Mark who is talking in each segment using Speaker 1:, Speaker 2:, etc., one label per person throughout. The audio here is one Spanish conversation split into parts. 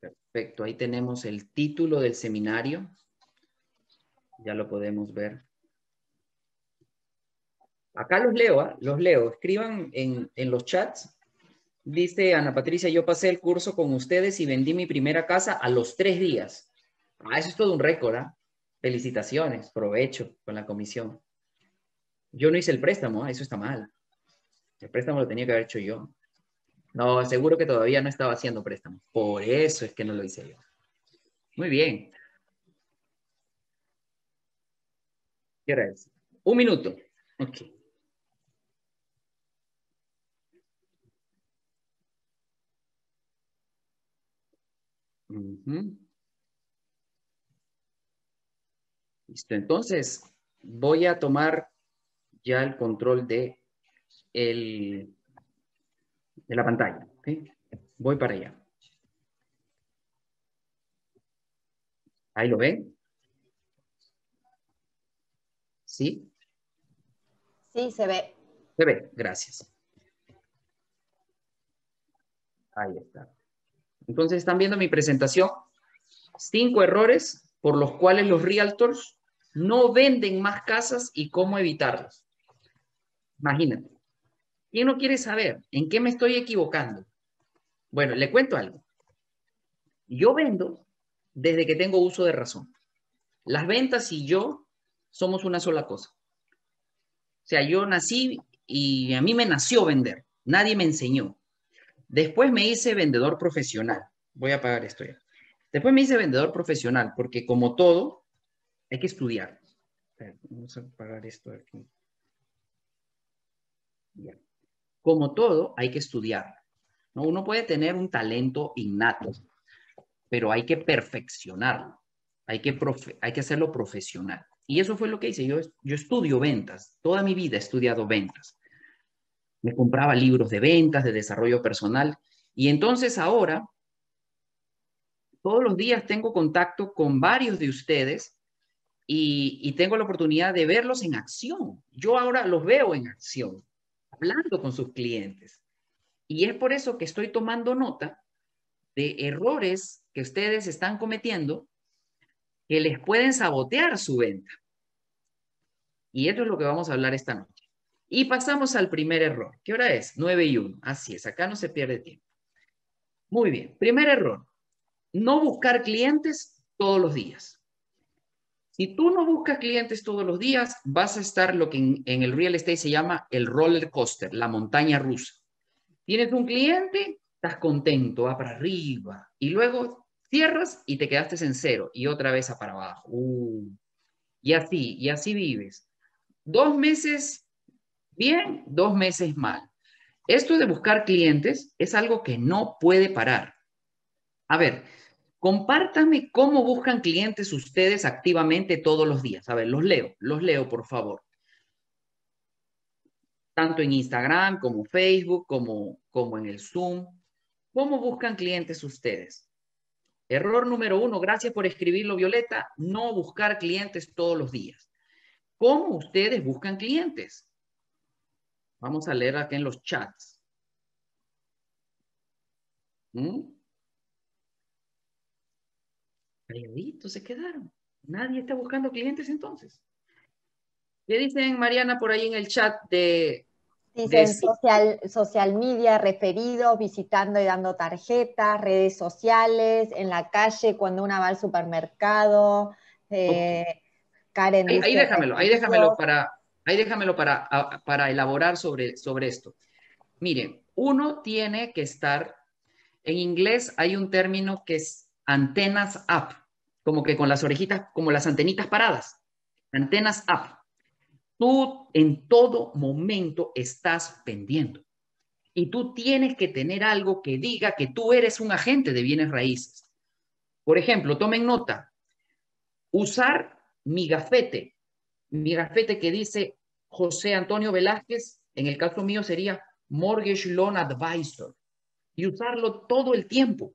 Speaker 1: Perfecto, ahí tenemos el título del seminario. Ya lo podemos ver. Acá los leo, ¿ah? los leo. Escriban en, los chats. Dice Ana Patricia, yo pasé el curso con ustedes y vendí mi primera casa a los tres días. Ah, eso es todo un récord, ¿ah? Felicitaciones, provecho con la comisión. Yo no hice el préstamo, ¿ah? eso está mal. El préstamo lo tenía que haber hecho yo. No, seguro que todavía no estaba haciendo préstamo. Por eso es que no lo hice yo. Muy bien. ¿Qué hora es? Un minuto. Ok. Listo, entonces voy a tomar ya el control de, el, de la pantalla. Voy para allá. ¿Ahí lo ven? ¿Sí?
Speaker 2: Sí, se ve.
Speaker 1: Se ve, gracias. Ahí está. Entonces, ¿están viendo mi presentación? Cinco errores por los cuales los realtors no venden más casas y cómo evitarlos. Imagínate. ¿Quién no quiere saber en qué me estoy equivocando? Bueno, le cuento algo. Yo vendo desde que tengo uso de razón. Las ventas y yo somos una sola cosa. O sea, yo nací y a mí me nació vender. Nadie me enseñó. Después me hice vendedor profesional. Voy a apagar esto ya. Después me hice vendedor profesional, porque como todo, hay que estudiar. Vamos a apagar esto aquí. Como todo, hay que estudiar. ¿no? Uno puede tener un talento innato, pero hay que perfeccionarlo. Hay que, hacerlo profesional. Y eso fue lo que hice. Yo estudio ventas. Toda mi vida he estudiado ventas me compraba libros de ventas, de desarrollo personal. Y entonces ahora, todos los días tengo contacto con varios de ustedes y, tengo la oportunidad de verlos en acción. Yo ahora los veo en acción, hablando con sus clientes. Y es por eso que estoy tomando nota de errores que ustedes están cometiendo que les pueden sabotear su venta. Y eso es lo que vamos a hablar esta noche. Y pasamos al primer error. ¿Qué hora es? 9 y 1. Así es, acá no se pierde tiempo. Muy bien, primer error. No buscar clientes todos los días. Si tú no buscas clientes todos los días, vas a estar lo que en, el real estate se llama el roller coaster, la montaña rusa. Tienes un cliente, estás contento, va para arriba, y luego cierras y te quedaste en cero, y otra vez a para abajo. Uh. y así, y así vives. Dos meses bien, dos meses mal. Esto de buscar clientes es algo que no puede parar. A ver, compártanme cómo buscan clientes ustedes activamente todos los días. A ver, los leo, los leo, por favor. Tanto en Instagram como Facebook, como, como en el Zoom. ¿Cómo buscan clientes ustedes? Error número uno, gracias por escribirlo, Violeta, no buscar clientes todos los días. ¿Cómo ustedes buscan clientes? Vamos a leer aquí en los chats. ¿Mm? Se quedaron. Nadie está buscando clientes entonces. ¿Qué dicen, Mariana, por ahí en el chat de...
Speaker 2: Dicen social, social media, referidos, visitando y dando tarjetas, redes sociales, en la calle, cuando una va al supermercado.
Speaker 1: Eh, Karen ahí déjamelo, ahí déjamelo para, Ahí déjamelo para, para elaborar sobre, sobre esto. Miren, uno tiene que estar, en inglés hay un término que es antenas up, como que con las orejitas, como las antenitas paradas, antenas up. Tú en todo momento estás pendiendo. Y tú tienes que tener algo que diga que tú eres un agente de bienes raíces. Por ejemplo, tomen nota, usar mi gafete, mi gafete que dice José Antonio Velázquez, en el caso mío sería Mortgage Loan Advisor, y usarlo todo el tiempo.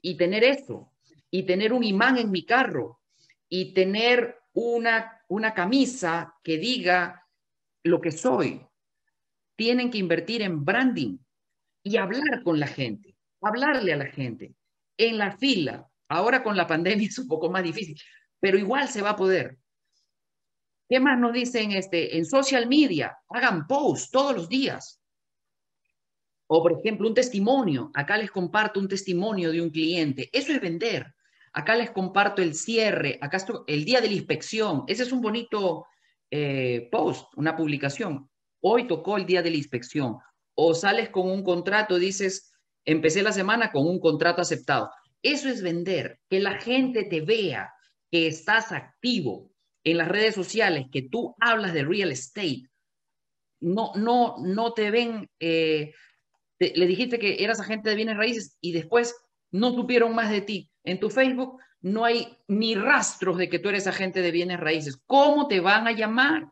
Speaker 1: Y tener eso, y tener un imán en mi carro, y tener una, una camisa que diga lo que soy. Tienen que invertir en branding y hablar con la gente, hablarle a la gente. en la fila. Ahora con la pandemia es un poco más difícil, pero igual se va a poder. ¿Qué más nos dicen este, en social media? Hagan posts todos los días. O, por ejemplo, un testimonio. Acá les comparto un testimonio de un cliente. Eso es vender. Acá les comparto el cierre. Acá estoy, el día de la inspección. Ese es un bonito eh, post, una publicación. Hoy tocó el día de la inspección. O sales con un contrato, dices, empecé la semana con un contrato aceptado. Eso es vender. Que la gente te vea que estás activo en las redes sociales, que tú hablas de real estate. No, no, no te ven. Eh, le dijiste que eras agente de bienes raíces y después no supieron más de ti. En tu Facebook no hay ni rastros de que tú eres agente de bienes raíces. ¿Cómo te van a llamar?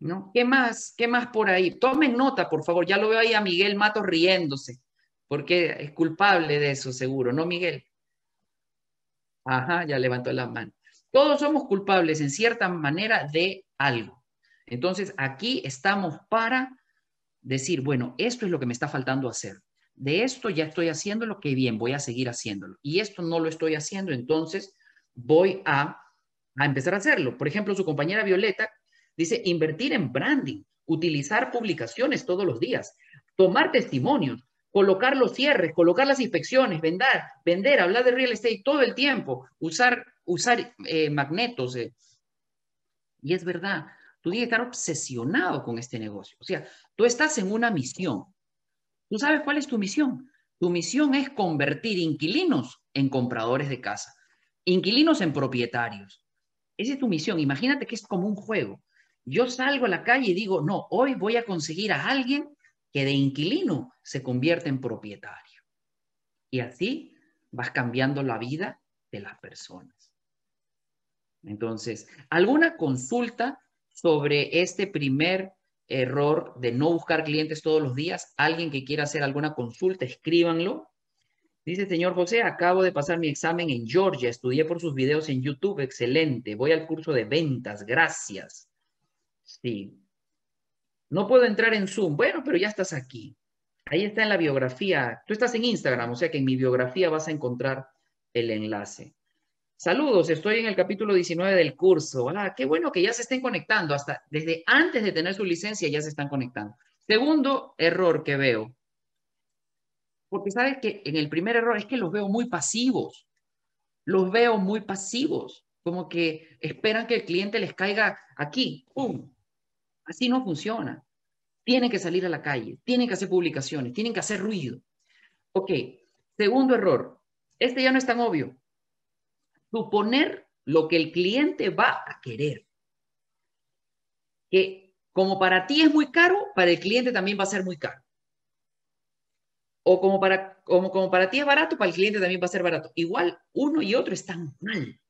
Speaker 1: ¿No? ¿Qué más? ¿Qué más por ahí? Tomen nota, por favor. Ya lo veo ahí a Miguel Matos riéndose, porque es culpable de eso, seguro, ¿no, Miguel? Ajá, ya levantó la mano. Todos somos culpables en cierta manera de algo. Entonces, aquí estamos para decir, bueno, esto es lo que me está faltando hacer. De esto ya estoy haciendo lo que bien, voy a seguir haciéndolo. Y esto no lo estoy haciendo, entonces voy a, a empezar a hacerlo. Por ejemplo, su compañera Violeta dice invertir en branding, utilizar publicaciones todos los días, tomar testimonios, colocar los cierres, colocar las inspecciones, vender, vender, hablar de real estate todo el tiempo, usar, usar eh, magnetos. Eh. Y es verdad, Tú tienes que estar obsesionado con este negocio. O sea, tú estás en una misión. ¿Tú sabes cuál es tu misión? Tu misión es convertir inquilinos en compradores de casa, inquilinos en propietarios. Esa es tu misión. Imagínate que es como un juego. Yo salgo a la calle y digo, no, hoy voy a conseguir a alguien que de inquilino se convierta en propietario. Y así vas cambiando la vida de las personas. Entonces, ¿alguna consulta sobre este primer error de no buscar clientes todos los días. Alguien que quiera hacer alguna consulta, escríbanlo. Dice, señor José, acabo de pasar mi examen en Georgia, estudié por sus videos en YouTube, excelente. Voy al curso de ventas, gracias. Sí. No puedo entrar en Zoom. Bueno, pero ya estás aquí. Ahí está en la biografía. Tú estás en Instagram, o sea que en mi biografía vas a encontrar el enlace. Saludos, estoy en el capítulo 19 del curso. Ah, qué bueno que ya se estén conectando, hasta desde antes de tener su licencia ya se están conectando. Segundo error que veo, porque sabes que en el primer error es que los veo muy pasivos, los veo muy pasivos, como que esperan que el cliente les caiga aquí. Así no funciona. Tienen que salir a la calle, tienen que hacer publicaciones, tienen que hacer ruido. Ok, segundo error, este ya no es tan obvio suponer lo que el cliente va a querer. Que como para ti es muy caro, para el cliente también va a ser muy caro. O como para, como, como para ti es barato, para el cliente también va a ser barato. Igual uno y otro están mal.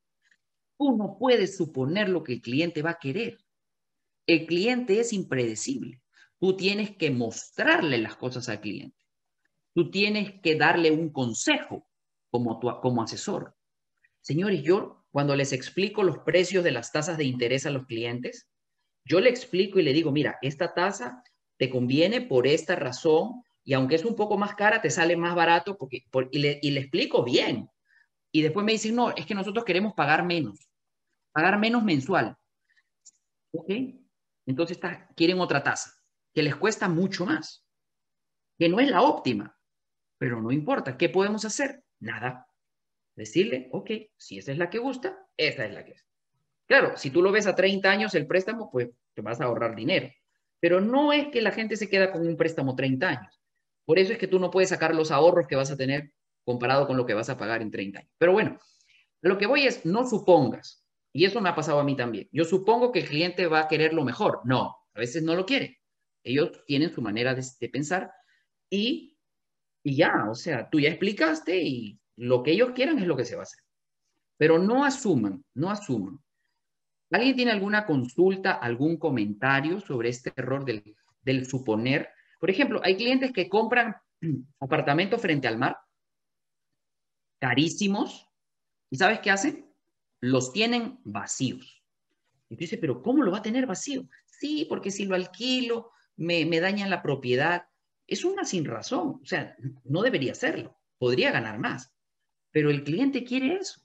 Speaker 1: Uno puede suponer lo que el cliente va a querer. El cliente es impredecible. Tú tienes que mostrarle las cosas al cliente. Tú tienes que darle un consejo como, tu, como asesor. Señores, yo cuando les explico los precios de las tasas de interés a los clientes, yo le explico y le digo, mira, esta tasa te conviene por esta razón y aunque es un poco más cara, te sale más barato porque, y, le, explico bien. Y después me dicen, no, es que nosotros queremos pagar menos, pagar menos mensual. ¿Ok? Entonces quieren otra tasa que les cuesta mucho más, que no es la óptima, pero no importa. ¿Qué podemos hacer? Nada. Decirle, ok, si esa es la que gusta, esta es la que es. Claro, si tú lo ves a 30 años el préstamo, pues te vas a ahorrar dinero. Pero no es que la gente se queda con un préstamo 30 años. Por eso es que tú no puedes sacar los ahorros que vas a tener comparado con lo que vas a pagar en 30 años. Pero bueno, lo que voy es, no supongas, y eso me ha pasado a mí también. Yo supongo que el cliente va a querer lo mejor. No, a veces no lo quiere. Ellos tienen su manera de, de pensar y, y ya, o sea, tú ya explicaste y lo que ellos quieran es lo que se va a hacer. Pero no asuman, no asuman. ¿Alguien tiene alguna consulta, algún comentario sobre este error del, del suponer? Por ejemplo, hay clientes que compran apartamentos frente al mar, carísimos, ¿y sabes qué hacen? Los tienen vacíos. Y tú dices, pero ¿cómo lo va a tener vacío? Sí, porque si lo alquilo, me, me dañan la propiedad. Es una sin razón, o sea, no debería serlo, podría ganar más. Pero el cliente quiere eso.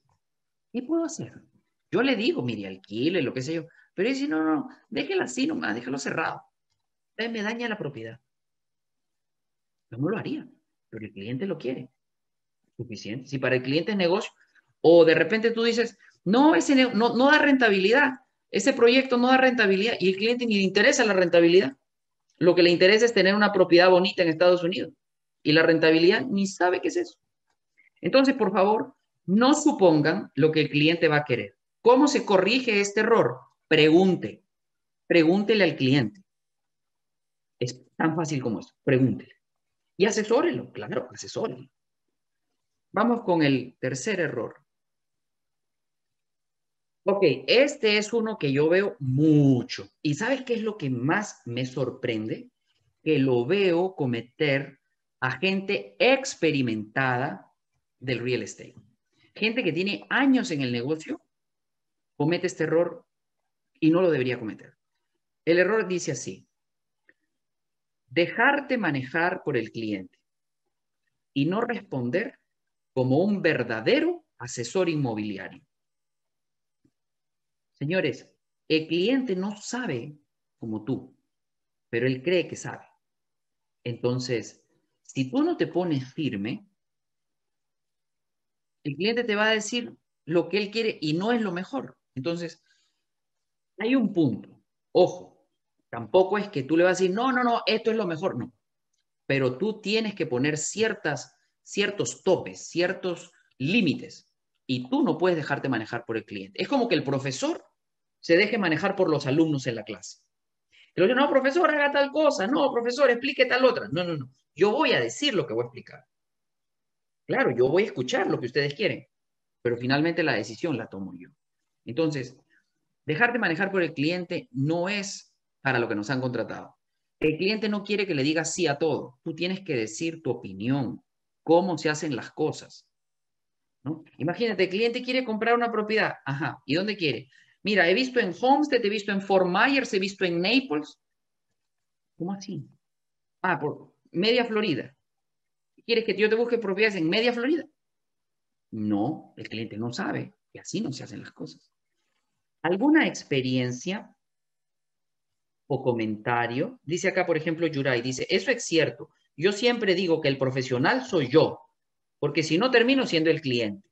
Speaker 1: ¿Qué puedo hacer? Yo le digo, mire, alquile, lo que sé yo, pero dice, no, no, déjelo así nomás, déjalo cerrado. Me daña la propiedad. Yo no lo haría, pero el cliente lo quiere. Suficiente. Si para el cliente es negocio, o de repente tú dices, no, ese no, no da rentabilidad, ese proyecto no da rentabilidad y el cliente ni le interesa la rentabilidad. Lo que le interesa es tener una propiedad bonita en Estados Unidos y la rentabilidad ni sabe qué es eso. Entonces, por favor, no supongan lo que el cliente va a querer. ¿Cómo se corrige este error? Pregunte. Pregúntele al cliente. Es tan fácil como eso. Pregúntele. Y asesórelo, claro, asesórelo. Vamos con el tercer error. Ok, este es uno que yo veo mucho. ¿Y sabes qué es lo que más me sorprende? Que lo veo cometer a gente experimentada del real estate. Gente que tiene años en el negocio comete este error y no lo debería cometer. El error dice así, dejarte manejar por el cliente y no responder como un verdadero asesor inmobiliario. Señores, el cliente no sabe como tú, pero él cree que sabe. Entonces, si tú no te pones firme, el cliente te va a decir lo que él quiere y no es lo mejor. Entonces, hay un punto. Ojo, tampoco es que tú le vas a decir, no, no, no, esto es lo mejor. No. Pero tú tienes que poner ciertas, ciertos topes, ciertos límites. Y tú no puedes dejarte manejar por el cliente. Es como que el profesor se deje manejar por los alumnos en la clase. Pero yo, no, profesor, haga tal cosa. No, profesor, explique tal otra. No, no, no. Yo voy a decir lo que voy a explicar. Claro, yo voy a escuchar lo que ustedes quieren, pero finalmente la decisión la tomo yo. Entonces, dejar de manejar por el cliente no es para lo que nos han contratado. El cliente no quiere que le digas sí a todo. Tú tienes que decir tu opinión, cómo se hacen las cosas. Imagínate, el cliente quiere comprar una propiedad. Ajá, ¿y dónde quiere? Mira, he visto en Homestead, he visto en Fort Myers, he visto en Naples. ¿Cómo así? Ah, por media Florida. ¿Quieres que yo te busque propiedades en media Florida? No, el cliente no sabe y así no se hacen las cosas. ¿Alguna experiencia o comentario? Dice acá, por ejemplo, Yuray, dice, eso es cierto. Yo siempre digo que el profesional soy yo, porque si no termino siendo el cliente.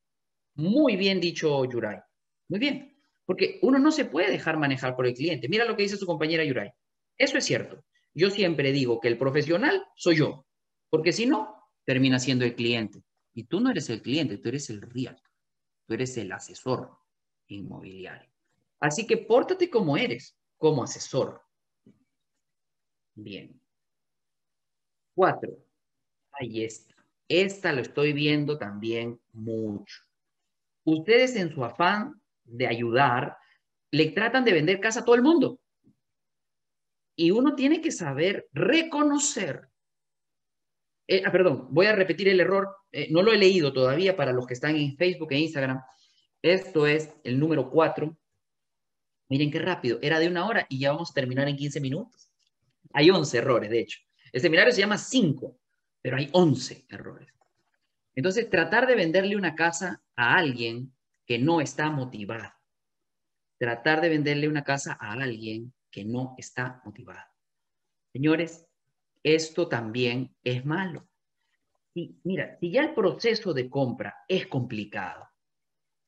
Speaker 1: Muy bien dicho, Yuray. Muy bien. Porque uno no se puede dejar manejar por el cliente. Mira lo que dice su compañera Yuray. Eso es cierto. Yo siempre digo que el profesional soy yo, porque si no, termina siendo el cliente. Y tú no eres el cliente, tú eres el real, tú eres el asesor inmobiliario. Así que pórtate como eres, como asesor. Bien. Cuatro. Ahí está. Esta lo estoy viendo también mucho. Ustedes en su afán de ayudar, le tratan de vender casa a todo el mundo. Y uno tiene que saber reconocer. Eh, ah, perdón, voy a repetir el error. Eh, no lo he leído todavía para los que están en Facebook e Instagram. Esto es el número 4. Miren qué rápido. Era de una hora y ya vamos a terminar en 15 minutos. Hay 11 errores, de hecho. El seminario se llama 5, pero hay 11 errores. Entonces, tratar de venderle una casa a alguien que no está motivado. Tratar de venderle una casa a alguien que no está motivado. Señores, esto también es malo. Y mira, si ya el proceso de compra es complicado,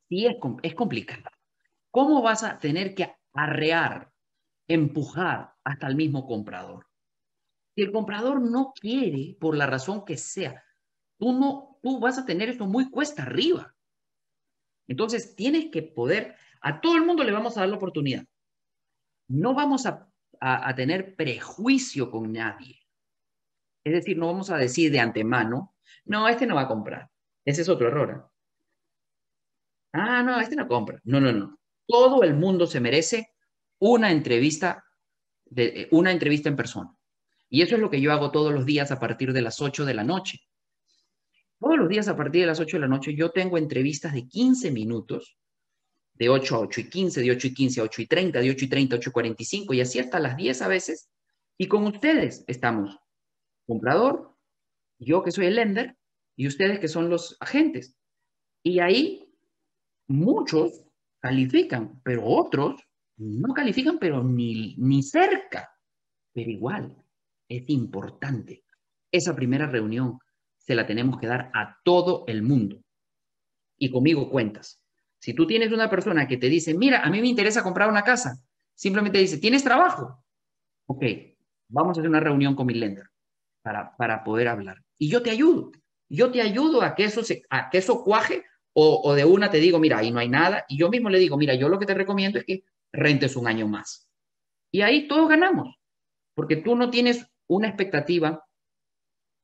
Speaker 1: si es, es complicado, ¿cómo vas a tener que arrear, empujar hasta el mismo comprador? Si el comprador no quiere, por la razón que sea, tú, no, tú vas a tener esto muy cuesta arriba. Entonces, tienes que poder, a todo el mundo le vamos a dar la oportunidad. No vamos a, tener prejuicio con nadie. Es decir, no vamos a decir de antemano, no, este no va a comprar. Ese es otro error. ¿eh? Ah, no, este no compra. No, no, no. Todo el mundo se merece una entrevista, de, eh, una entrevista en persona. Y eso es lo que yo hago todos los días a partir de las 8 de la noche. Todos los días a partir de las 8 de la noche yo tengo entrevistas de 15 minutos, de 8 a 8 y 15, de 8 y 15 a 8 y 30, de 8 y 30 a 8 y 45 y así hasta las 10 a veces. Y con ustedes estamos, comprador, yo que soy el lender y ustedes que son los agentes. Y ahí muchos califican, pero otros no califican, pero ni, ni cerca. Pero igual, es importante. Esa primera reunión se la tenemos que dar a todo el mundo. Y conmigo cuentas. Si tú tienes una persona que te dice, mira, a mí me interesa comprar una casa, simplemente dice, ¿tienes trabajo? Ok, vamos a hacer una reunión con mi lender para, poder hablar. Y yo te ayudo. Yo te ayudo a que eso, se, a que eso cuaje o, o de una te digo, mira, ahí no hay nada. Y yo mismo le digo, mira, yo lo que te recomiendo es que rentes un año más. Y ahí todos ganamos, porque tú no tienes una expectativa,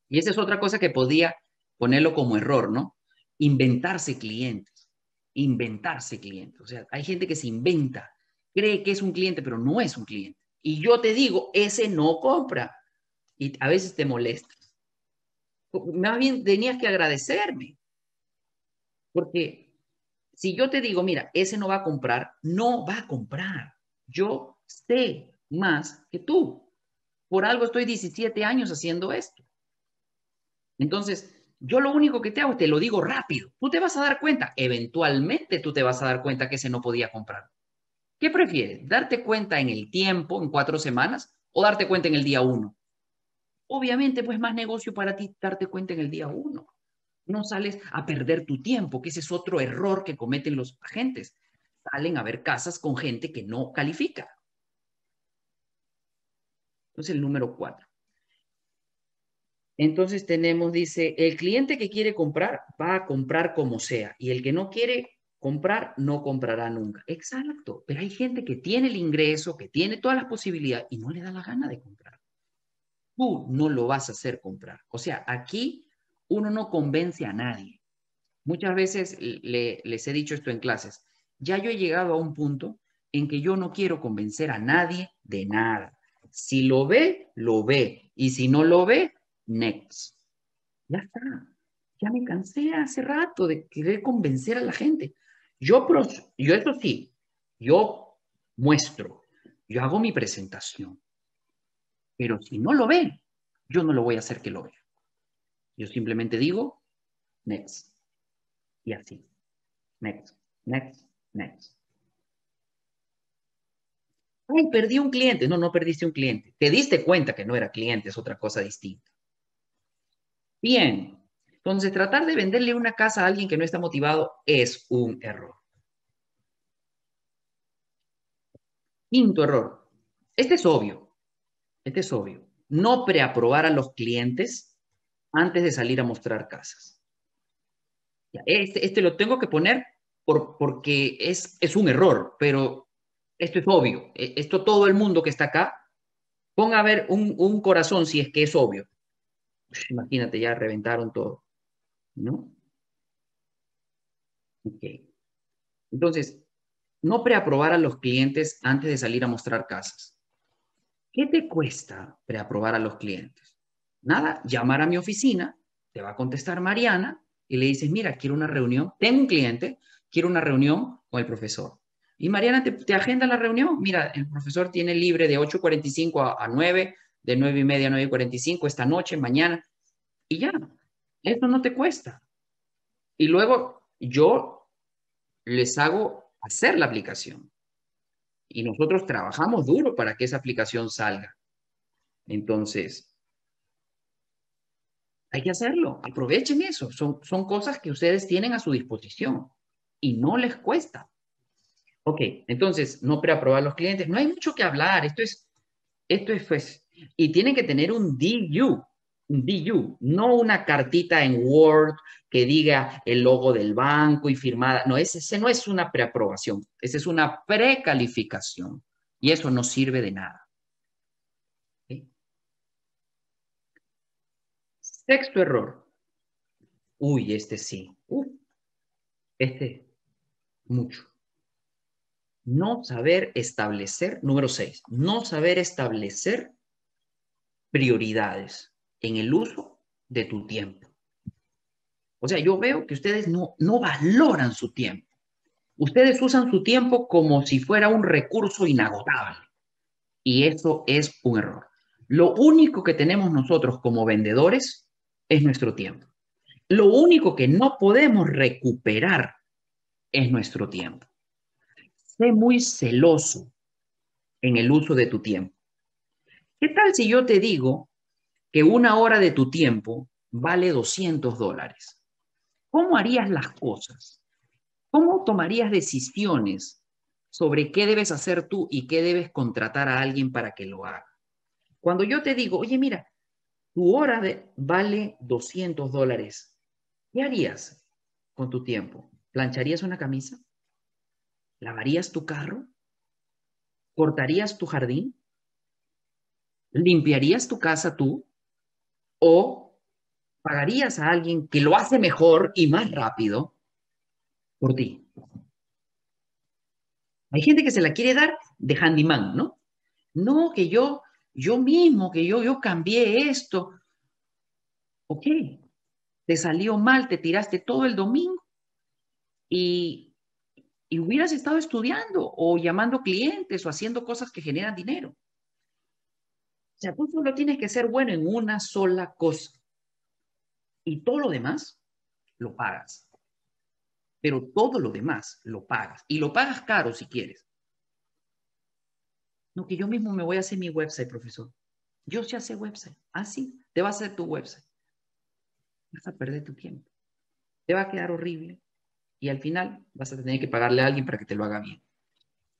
Speaker 1: y esa es otra cosa que podía ponerlo como error, ¿no? Inventarse clientes, inventarse clientes. O sea, hay gente que se inventa, cree que es un cliente, pero no es un cliente. Y yo te digo, ese no compra. Y a veces te molestas. Más bien tenías que agradecerme. Porque si yo te digo, mira, ese no va a comprar, no va a comprar. Yo sé más que tú. Por algo estoy 17 años haciendo esto. Entonces, yo lo único que te hago, te lo digo rápido. Tú te vas a dar cuenta, eventualmente tú te vas a dar cuenta que ese no podía comprar. ¿Qué prefieres? ¿Darte cuenta en el tiempo, en cuatro semanas, o darte cuenta en el día uno? Obviamente, pues más negocio para ti darte cuenta en el día uno. No sales a perder tu tiempo, que ese es otro error que cometen los agentes. Salen a ver casas con gente que no califica. Entonces, el número cuatro. Entonces tenemos, dice, el cliente que quiere comprar va a comprar como sea y el que no quiere comprar no comprará nunca. Exacto, pero hay gente que tiene el ingreso, que tiene todas las posibilidades y no le da la gana de comprar. Tú no lo vas a hacer comprar. O sea, aquí uno no convence a nadie. Muchas veces les he dicho esto en clases. Ya yo he llegado a un punto en que yo no quiero convencer a nadie de nada. Si lo ve, lo ve. Y si no lo ve, next. Ya está. Ya me cansé hace rato de querer convencer a la gente. Yo, yo eso sí, yo muestro, yo hago mi presentación. Pero si no lo ve, yo no lo voy a hacer que lo vea. Yo simplemente digo, next. Y así. Next, next, next. Ay, perdí un cliente. No, no perdiste un cliente. Te diste cuenta que no era cliente, es otra cosa distinta. Bien, entonces tratar de venderle una casa a alguien que no está motivado es un error. Quinto error. Este es obvio. Este es obvio. No preaprobar a los clientes antes de salir a mostrar casas. Este, este lo tengo que poner por, porque es, es un error, pero esto es obvio. E, esto todo el mundo que está acá, ponga a ver un, un corazón si es que es obvio. Imagínate, ya reventaron todo, ¿no? Ok. Entonces, no preaprobar a los clientes antes de salir a mostrar casas. ¿Qué te cuesta preaprobar a los clientes? Nada, llamar a mi oficina, te va a contestar Mariana y le dices, mira, quiero una reunión, tengo un cliente, quiero una reunión con el profesor. Y Mariana te, agenda la reunión. Mira, el profesor tiene libre de 8.45 a, a 9 de 9 y media a 9 y 45 esta noche, mañana, y ya, eso no te cuesta. Y luego yo les hago hacer la aplicación. Y nosotros trabajamos duro para que esa aplicación salga. Entonces, hay que hacerlo. Aprovechen eso. Son, son cosas que ustedes tienen a su disposición y no les cuesta. Ok, entonces, no preaprobar los clientes. No hay mucho que hablar. Esto es, esto es, pues, y tienen que tener un DU, DU, no una cartita en Word que diga el logo del banco y firmada. No, ese, no es una preaprobación, esa es una precalificación y eso no sirve de nada. Sexto error. Uy, este sí. este, mucho. No saber establecer, número seis, no saber establecer prioridades en el uso de tu tiempo. O sea, yo veo que ustedes no, no valoran su tiempo. Ustedes usan su tiempo como si fuera un recurso inagotable. Y eso es un error. Lo único que tenemos nosotros como vendedores es nuestro tiempo. Lo único que no podemos recuperar es nuestro tiempo. Sé muy celoso en el uso de tu tiempo. ¿Qué tal si yo te digo que una hora de tu tiempo vale 200 dólares? ¿Cómo harías las cosas? ¿Cómo tomarías decisiones sobre qué debes hacer tú y qué debes contratar a alguien para que lo haga? Cuando yo te digo, oye, mira, tu hora de, vale 200 dólares, ¿qué harías con tu tiempo? ¿Plancharías una camisa? ¿Lavarías tu carro? ¿Cortarías tu jardín? ¿Limpiarías tu casa tú? ¿O pagarías a alguien que lo hace mejor y más rápido por ti? Hay gente que se la quiere dar de handyman, ¿no? No, que yo, yo mismo, que yo, yo cambié esto. Ok, te salió mal, te tiraste todo el domingo y, hubieras estado estudiando o llamando clientes o haciendo cosas que generan dinero. Sea, tú solo tienes que ser bueno en una sola cosa. Y todo lo demás lo pagas. Pero todo lo demás lo pagas. Y lo pagas caro si quieres. No, que yo mismo me voy a hacer mi website, profesor. Yo sé hacer website. Ah, sí, te va a hacer tu website. Vas a perder tu tiempo. Te va a quedar horrible y al final vas a tener que pagarle a alguien para que te lo haga bien.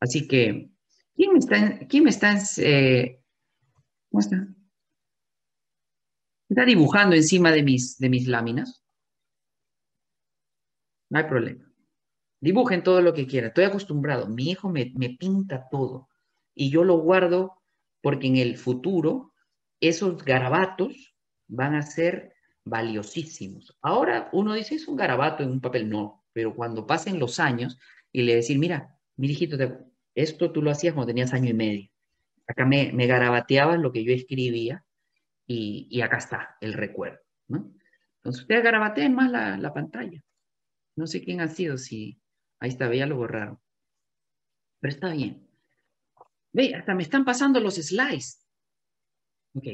Speaker 1: Así que, ¿quién me está, quién está, eh, ¿cómo está? ¿Está dibujando encima de mis, de mis láminas? No hay problema. Dibujen todo lo que quieran. Estoy acostumbrado. Mi hijo me, me pinta todo y yo lo guardo porque en el futuro esos garabatos van a ser valiosísimos. Ahora uno dice, es un garabato en un papel. No, pero cuando pasen los años y le decir, mira, mi hijito, esto tú lo hacías cuando tenías año y medio. Acá me, me garabateabas lo que yo escribía y, acá está el recuerdo. Entonces ustedes garabateen más la, pantalla. No sé quién ha sido, si ahí está, ya lo borraron. Pero está bien. Ve, hasta me están pasando los slides. Ok,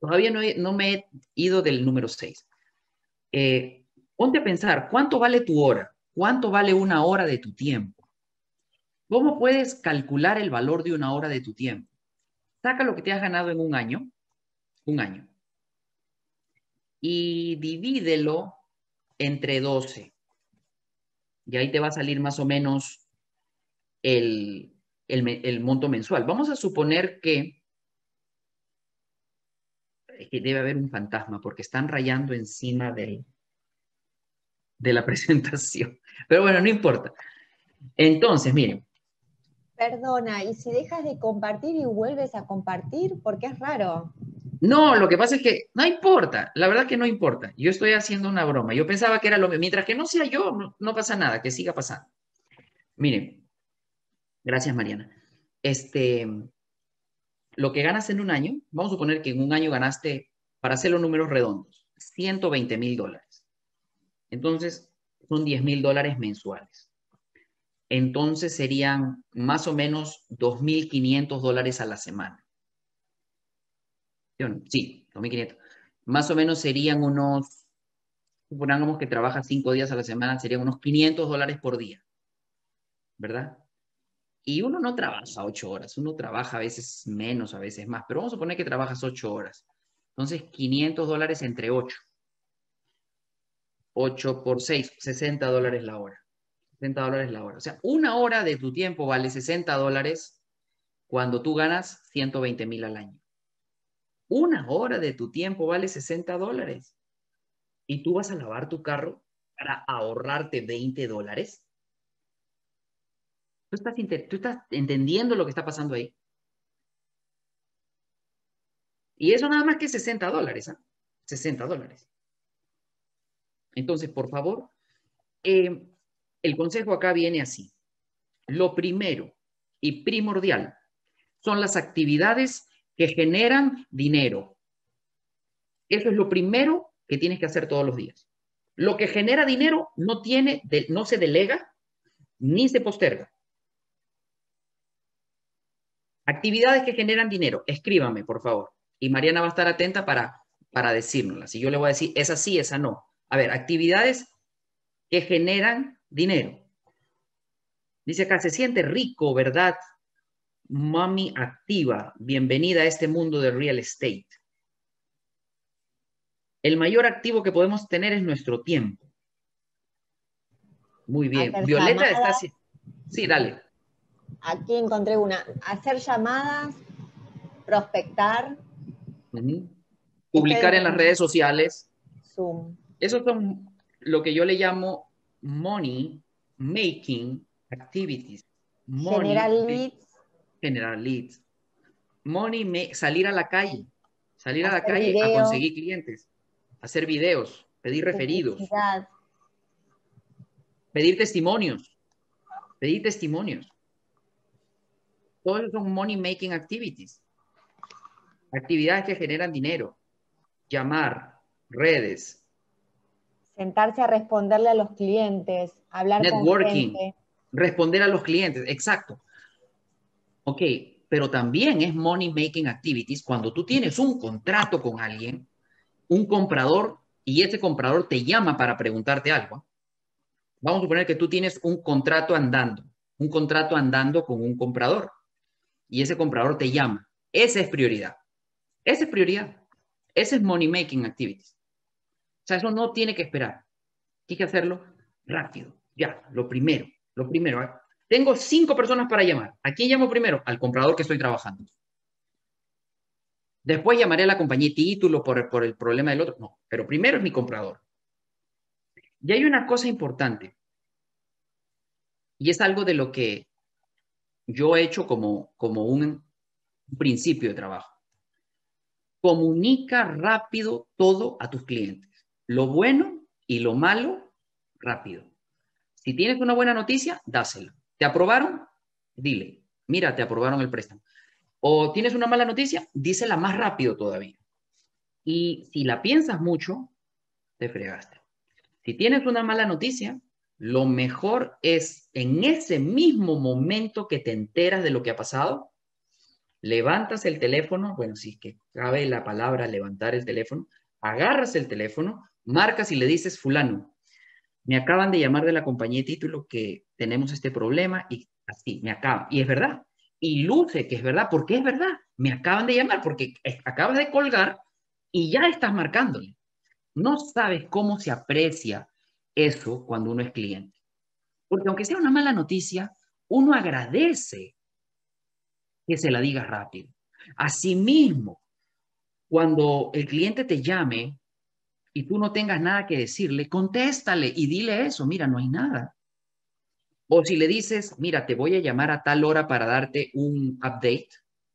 Speaker 1: todavía no, no me he ido del número 6. Eh, ponte a pensar, ¿cuánto vale tu hora? ¿Cuánto vale una hora de tu tiempo? ¿Cómo puedes calcular el valor de una hora de tu tiempo? Saca lo que te has ganado en un año, un año, y divídelo entre 12. Y ahí te va a salir más o menos el, el monto mensual. Vamos a suponer que, que debe haber un fantasma porque están rayando encima de la presentación. Pero bueno, no importa. Entonces, miren.
Speaker 2: Perdona, ¿y si dejas de compartir y vuelves a compartir? Porque es raro.
Speaker 1: No, lo que pasa es que no importa, la verdad que no importa. Yo estoy haciendo una broma. Yo pensaba que era lo mismo. Mientras que no sea yo, no, pasa nada, que siga pasando. Miren, gracias Mariana. Este, lo que ganas en un año, vamos a suponer que en un año ganaste, para hacer los números redondos, 120 mil dólares. Entonces, son 10 mil dólares mensuales. Entonces serían más o menos 2.500 dólares a la semana. Sí, 2.500. Más o menos serían unos, supongamos que trabaja cinco días a la semana, serían unos 500 dólares por día. ¿Verdad? Y uno no trabaja ocho horas, uno trabaja a veces menos, a veces más, pero vamos a suponer que trabajas ocho horas. Entonces, 500 dólares entre ocho. 8 por 6, 60 dólares la hora. 60 dólares la hora. O sea, una hora de tu tiempo vale 60 dólares cuando tú ganas 120 mil al año. Una hora de tu tiempo vale 60 dólares. ¿Y tú vas a lavar tu carro para ahorrarte 20 dólares? ¿Tú estás, ¿Tú estás entendiendo lo que está pasando ahí? Y eso nada más que 60 dólares, ¿ah? 60 dólares. Entonces, por favor, eh, el consejo acá viene así. Lo primero y primordial son las actividades que generan dinero. Eso es lo primero que tienes que hacer todos los días. Lo que genera dinero no tiene, no se delega ni se posterga. Actividades que generan dinero. Escríbame, por favor. Y Mariana va a estar atenta para, para decírnoslas. Y yo le voy a decir, esa sí, esa no A ver, actividades que generan dinero. Dice acá, se siente rico, ¿verdad? Mami activa, bienvenida a este mundo del real estate. El mayor activo que podemos tener es nuestro tiempo. Muy bien. Violeta está... Sí, dale.
Speaker 2: Aquí encontré una. Hacer llamadas, prospectar.
Speaker 1: Publicar en las redes sociales. Zoom. Esos son lo que yo le llamo money making activities.
Speaker 2: generar leads.
Speaker 1: Generar leads. Money, salir a la calle. Salir a la calle a conseguir clientes. Hacer videos. Pedir referidos. Pedir testimonios. Pedir testimonios. Todos son money making activities. Actividades que generan dinero. Llamar, redes.
Speaker 2: Sentarse a responderle a los clientes, hablar
Speaker 1: Networking, con responder a los clientes, exacto. Ok, pero también es money making activities cuando tú tienes un contrato con alguien, un comprador, y ese comprador te llama para preguntarte algo. Vamos a suponer que tú tienes un contrato andando, un contrato andando con un comprador y ese comprador te llama. Esa es prioridad. Esa es prioridad. Ese es money making activities. O sea, eso no tiene que esperar. Tienes que hacerlo rápido. Ya, lo primero, lo primero. ¿eh? Tengo cinco personas para llamar. ¿A quién llamo primero? Al comprador que estoy trabajando. Después llamaré a la compañía título por, por el problema del otro. No, pero primero es mi comprador. Y hay una cosa importante. Y es algo de lo que yo he hecho como, como un principio de trabajo. Comunica rápido todo a tus clientes. Lo bueno y lo malo, rápido. Si tienes una buena noticia, dáselo. ¿Te aprobaron? Dile, mira, te aprobaron el préstamo. O tienes una mala noticia, dísela más rápido todavía. Y si la piensas mucho, te fregaste. Si tienes una mala noticia, lo mejor es en ese mismo momento que te enteras de lo que ha pasado, levantas el teléfono, bueno, si es que cabe la palabra levantar el teléfono, agarras el teléfono, marcas y le dices, fulano, me acaban de llamar de la compañía de título que tenemos este problema y así, me acaban. Y es verdad. Y luce que es verdad. ¿Por qué es verdad? Me acaban de llamar porque acabas de colgar y ya estás marcándole. No sabes cómo se aprecia eso cuando uno es cliente. Porque aunque sea una mala noticia, uno agradece que se la diga rápido. Asimismo, cuando el cliente te llame y tú no tengas nada que decirle, contéstale y dile eso, mira, no hay nada. O si le dices, mira, te voy a llamar a tal hora para darte un update,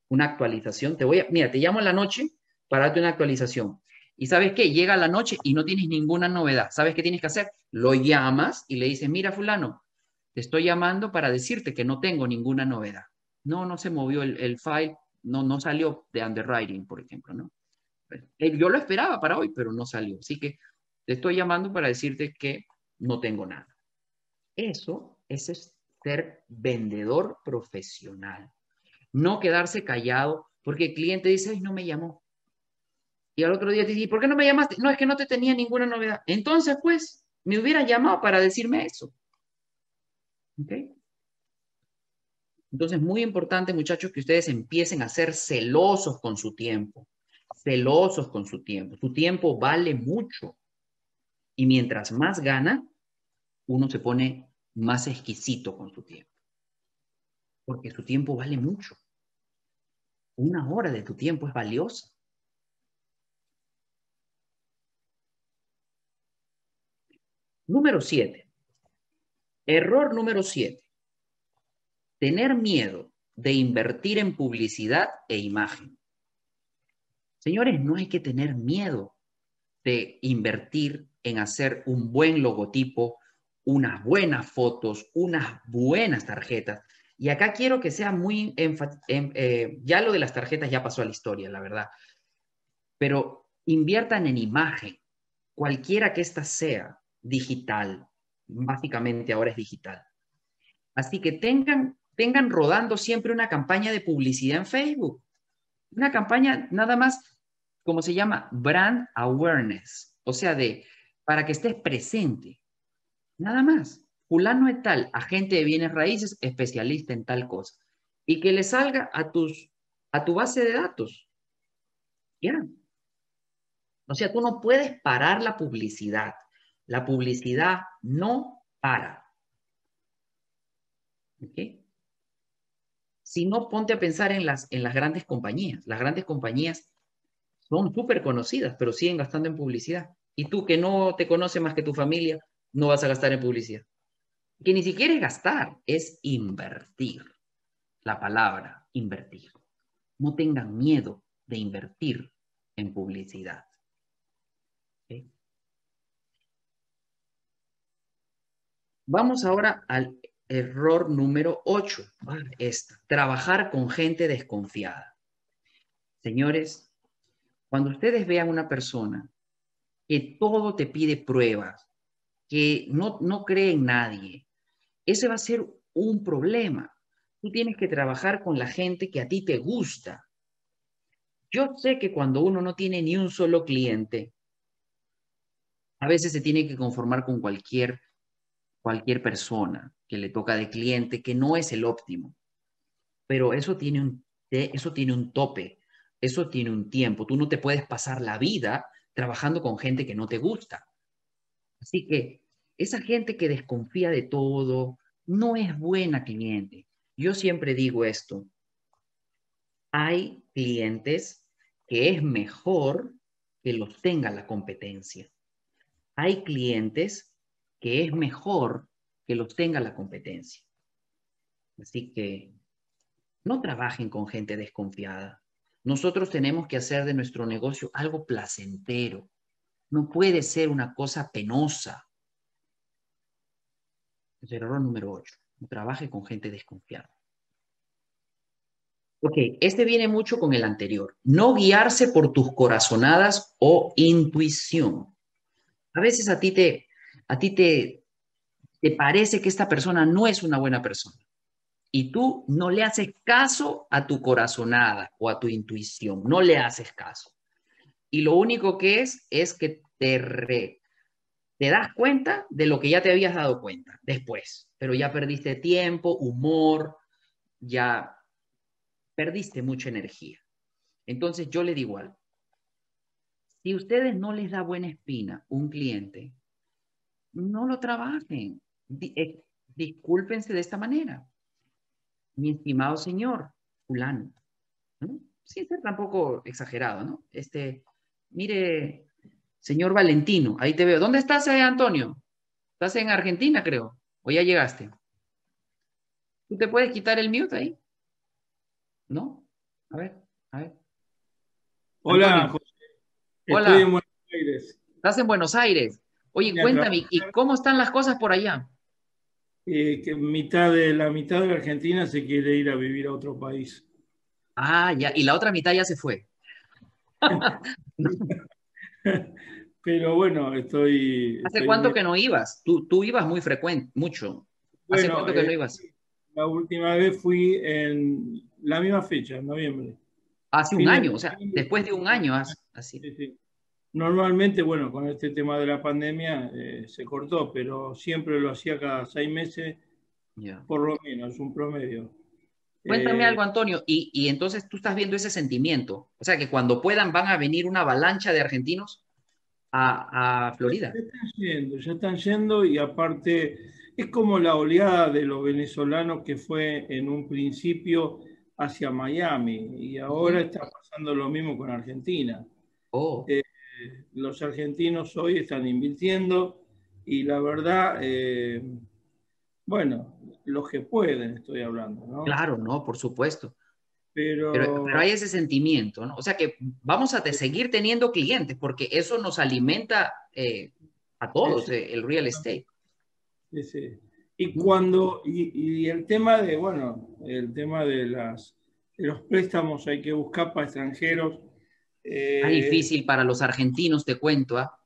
Speaker 1: una actualización, te voy a, mira, te llamo en la noche para darte una actualización. Y sabes qué, llega la noche y no tienes ninguna novedad. ¿Sabes qué tienes que hacer? Lo llamas y le dices, mira fulano, te estoy llamando para decirte que no tengo ninguna novedad. No, no se movió el, file, no, no salió de underwriting, por ejemplo, ¿no? Eh, yo lo esperaba para hoy, pero no salió. Así que te estoy llamando para decirte que no tengo nada. Eso, es ser vendedor profesional. No quedarse callado porque el cliente dice, Ay, no me llamó. Y al otro día te dice, ¿por qué no me llamaste? No, es que no te tenía ninguna novedad. Entonces, pues, me hubiera llamado para decirme eso. ¿Ok? Entonces, muy importante, muchachos, que ustedes empiecen a ser celosos con su tiempo. Celosos con su tiempo. Su tiempo vale mucho. Y mientras más gana, uno se pone más exquisito con su tiempo. Porque su tiempo vale mucho. Una hora de tu tiempo es valiosa. Número siete. Error número siete. Tener miedo de invertir en publicidad e imagen. Señores, no hay que tener miedo de invertir en hacer un buen logotipo, unas buenas fotos, unas buenas tarjetas. Y acá quiero que sea muy eh, ya lo de las tarjetas ya pasó a la historia, la verdad. Pero inviertan en imagen, cualquiera que ésta sea digital. Básicamente ahora es digital. Así que tengan, tengan rodando siempre una campaña de publicidad en Facebook. Una campaña nada más, como se llama, brand awareness. O sea, de para que estés presente. Nada más. Fulano es tal, agente de bienes raíces, especialista en tal cosa. Y que le salga a, tus, a tu base de datos. Ya. O sea, tú no puedes parar la publicidad. La publicidad no para. ¿Ok? Si no, ponte a pensar en las, en las grandes compañías. Las grandes compañías son súper conocidas, pero siguen gastando en publicidad. Y tú que no te conoce más que tu familia, no vas a gastar en publicidad. Que ni siquiera es gastar, es invertir. La palabra, invertir. No tengan miedo de invertir en publicidad. Vamos ahora al error número 8. trabajar con gente desconfiada. Señores, cuando ustedes vean una persona que todo te pide pruebas, que no, no cree en nadie, ese va a ser un problema. Tú tienes que trabajar con la gente que a ti te gusta. Yo sé que cuando uno no tiene ni un solo cliente, a veces se tiene que conformar con cualquier cualquier persona que le toca de cliente que no es el óptimo. Pero eso tiene un, eso tiene un tope, eso tiene un tiempo. Tú no te puedes pasar la vida trabajando con gente que no te gusta. Así que esa gente que desconfía de todo no es buena cliente. Yo siempre digo esto. Hay clientes que es mejor que los tenga la competencia. Hay clientes que es mejor que los tenga la competencia. Así que no trabajen con gente desconfiada. Nosotros tenemos que hacer de nuestro negocio algo placentero. No puede ser una cosa penosa. Es el error número 8. No trabaje con gente desconfiada. Ok, este viene mucho con el anterior. No guiarse por tus corazonadas o intuición. A veces a ti te, a ti te, te parece que esta persona no es una buena persona y tú no le haces caso a tu corazonada o a tu intuición, no le haces caso. Y lo único que es es que te, te das cuenta de lo que ya te habías dado cuenta después, pero ya perdiste tiempo, humor, ya perdiste mucha energía. Entonces yo le digo algo. Si ustedes no les da buena espina un cliente, no lo trabajen. Eh, discúlpense de esta manera. Mi estimado señor, fulano, ¿no? sin ser tampoco exagerado, ¿no? Este, mire, señor Valentino, ahí te veo. ¿Dónde estás, eh, Antonio? Estás en Argentina, creo, o ya llegaste. ¿Tú te puedes quitar el mute ahí? ¿No? A ver, a ver.
Speaker 3: Hola,
Speaker 1: José. Hola. Estoy en Buenos Aires. Estás en Buenos Aires. Oye, cuéntame, ¿y cómo están las cosas por allá?
Speaker 3: Eh, que mitad de, la mitad de la Argentina se quiere ir a vivir a otro país.
Speaker 1: Ah, ya, y la otra mitad ya se fue.
Speaker 3: Pero bueno, estoy...
Speaker 1: ¿Hace cuánto que no ibas? Tú, tú ibas muy frecuente, mucho. ¿Hace cuánto que no eh, ibas?
Speaker 3: La última vez fui en la misma fecha, en noviembre.
Speaker 1: Hace un año, o sea, después de un año, así. Sí, sí.
Speaker 3: Normalmente, bueno, con este tema de la pandemia eh, se cortó, pero siempre lo hacía cada seis meses, por lo menos, un promedio.
Speaker 1: Cuéntame eh, algo, Antonio, y, entonces tú estás viendo ese sentimiento, o sea, que cuando puedan van a venir una avalancha de argentinos a, a Florida.
Speaker 3: Ya están yendo, ya están yendo y aparte es como la oleada de los venezolanos que fue en un principio hacia Miami y ahora está pasando lo mismo con Argentina. Oh. Eh, los argentinos hoy están invirtiendo y la verdad, eh, bueno, los que pueden estoy hablando, ¿no?
Speaker 1: Claro, no, por supuesto. Pero... pero, hay ese sentimiento, ¿no? O sea que vamos a seguir teniendo clientes porque eso nos alimenta eh, a todos, eh, el real estate.
Speaker 3: Sí. Y cuando, y, y, el tema de, bueno, el tema de, las, de los préstamos hay que buscar para extranjeros
Speaker 1: Está eh, difícil para los argentinos, te cuento. ¿ah?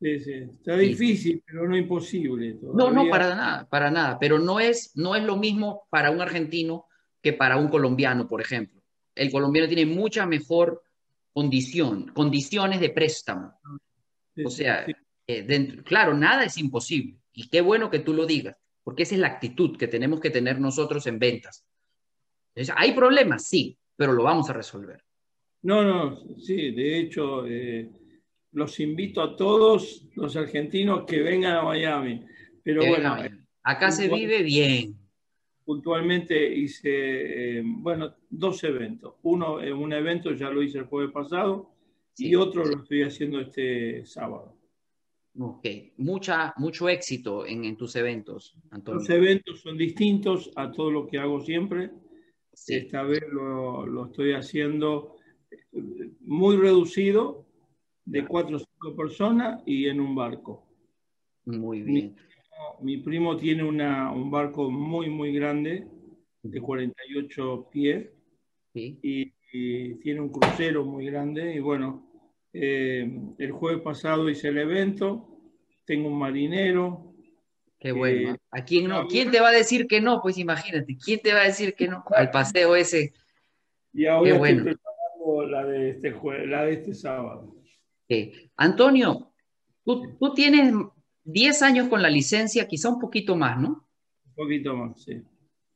Speaker 3: Sí, sí. Está difícil, pero no imposible.
Speaker 1: No, no, para nada, para nada. Pero no es, no es lo mismo para un argentino que para un colombiano, por ejemplo. El colombiano tiene mucha mejor condición, condiciones de préstamo. o sea, eh, claro, nada es imposible. Y qué bueno que tú lo digas, porque esa es la actitud que tenemos que tener nosotros en ventas. ¿Hay problemas? Sí, pero lo vamos a resolver.
Speaker 3: No, no, sí, de hecho, eh, los invito a todos los argentinos que vengan a Miami. Pero bueno,
Speaker 1: acá se vive bien.
Speaker 3: Puntualmente hice, eh, bueno, dos eventos. Uno, un evento ya lo hice el jueves pasado y otro lo estoy haciendo este sábado.
Speaker 1: Ok, Mucha, mucho éxito en, tus eventos,
Speaker 3: Antonio. Los eventos son distintos a todo lo que hago siempre. Esta vez lo, lo, estoy haciendo eh, muy reducido, de cuatro o cinco personas y en un barco.
Speaker 1: Muy bien.
Speaker 3: Mi, primo tiene una, un barco muy, muy grande, de 48 pies, y, tiene un crucero muy grande. Y bueno, eh, el jueves pasado hice el evento, tengo un marinero.
Speaker 1: Qué bueno. ¿A quién no? ¿Quién te va a decir que no? Pues imagínate, ¿quién te va a decir que no al paseo ese?
Speaker 3: Y ahora estoy la de este, la de este sábado.
Speaker 1: Antonio, tú, tú tienes 10 años con la licencia, quizá un poquito más, ¿no?
Speaker 3: Un poquito más, sí.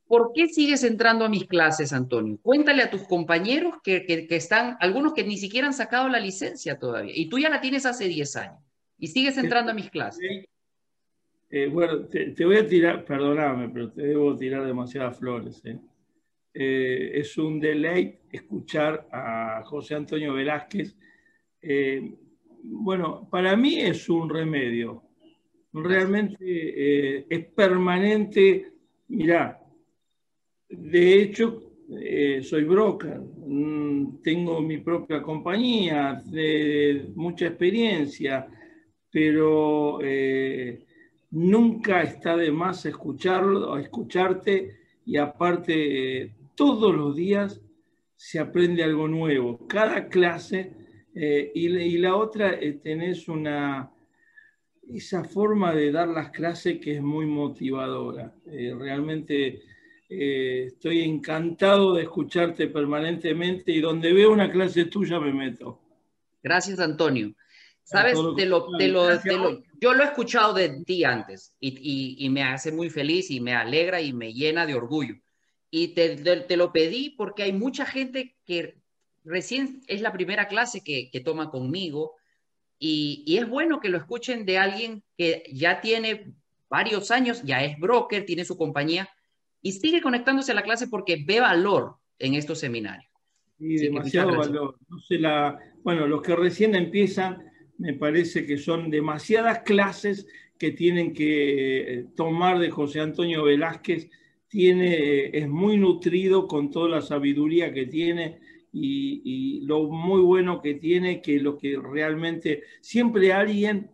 Speaker 1: ¿Por qué sigues entrando a mis clases, Antonio? Cuéntale a tus compañeros que, que, están, algunos que ni siquiera han sacado la licencia todavía, y tú ya la tienes hace 10 años, y sigues entrando a mis clases.
Speaker 3: Eh, bueno, te, voy a tirar, perdóname, pero te debo tirar demasiadas flores. ¿eh? Eh, es un deleite escuchar a José Antonio Velázquez. bueno, para mí es un remedio realmente eh, es permanente. Mirá, de hecho, eh, soy broker, mm, tengo mi propia compañía, de mucha experiencia, pero eh, nunca está de más escucharlo, escucharte y aparte todos los días se aprende algo nuevo, cada clase y, y, la otra tenés una esa forma de dar las clases que es muy motivadora. Eh, realmente eh, estoy encantado de escucharte permanentemente y donde veo una clase tuya me meto.
Speaker 1: Gracias, Antonio. Sabes, te lo, yo lo he escuchado de ti antes y, y, me hace muy feliz y me alegra y me llena de orgullo. Y te, te, lo pedí porque hay mucha gente que recién es la primera clase que, que toma conmigo y, es bueno que lo escuchen de alguien que ya tiene varios años, ya es broker, tiene su compañía y sigue conectándose a la clase porque ve valor en estos seminarios.
Speaker 3: Sí, demasiado valor. No sé la, bueno, los que recién empiezan, me parece que son demasiadas clases que tienen que eh, tomar de José Antonio Velázquez. Tiene, es muy nutrido con toda la sabiduría que tiene y, lo muy bueno que tiene, que lo que realmente siempre alguien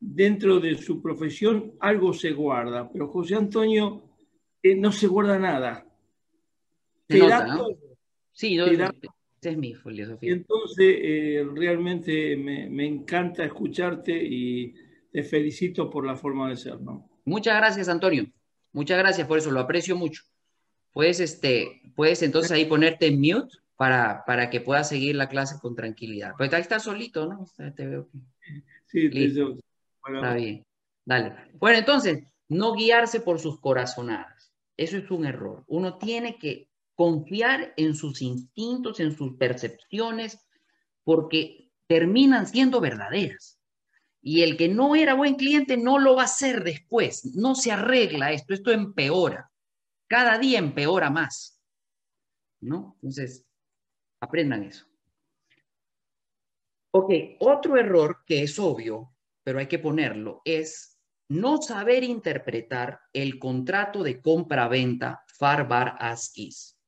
Speaker 3: dentro de su profesión algo se guarda, pero José Antonio eh, no se guarda nada.
Speaker 1: Te da todo. Sí, es mi filosofía.
Speaker 3: entonces eh, realmente me, me, encanta escucharte y te felicito por la forma de ser, ¿no?
Speaker 1: Muchas gracias, Antonio. Muchas gracias por eso, lo aprecio mucho. Puedes, este, puedes entonces ahí ponerte en mute para, para que pueda seguir la clase con tranquilidad. Pues ahí está solito, ¿no? Te veo
Speaker 3: Sí,
Speaker 1: Está bien. Dale. Bueno, entonces, no guiarse por sus corazonadas. Eso es un error. Uno tiene que confiar en sus instintos, en sus percepciones, porque terminan siendo verdaderas. Y el que no era buen cliente no lo va a ser después. No se arregla esto, esto empeora. Cada día empeora más. ¿No? Entonces, Aprendan eso. Ok, otro error que es obvio, pero hay que ponerlo, es no saber interpretar el contrato de compra-venta FAR-BAR as is.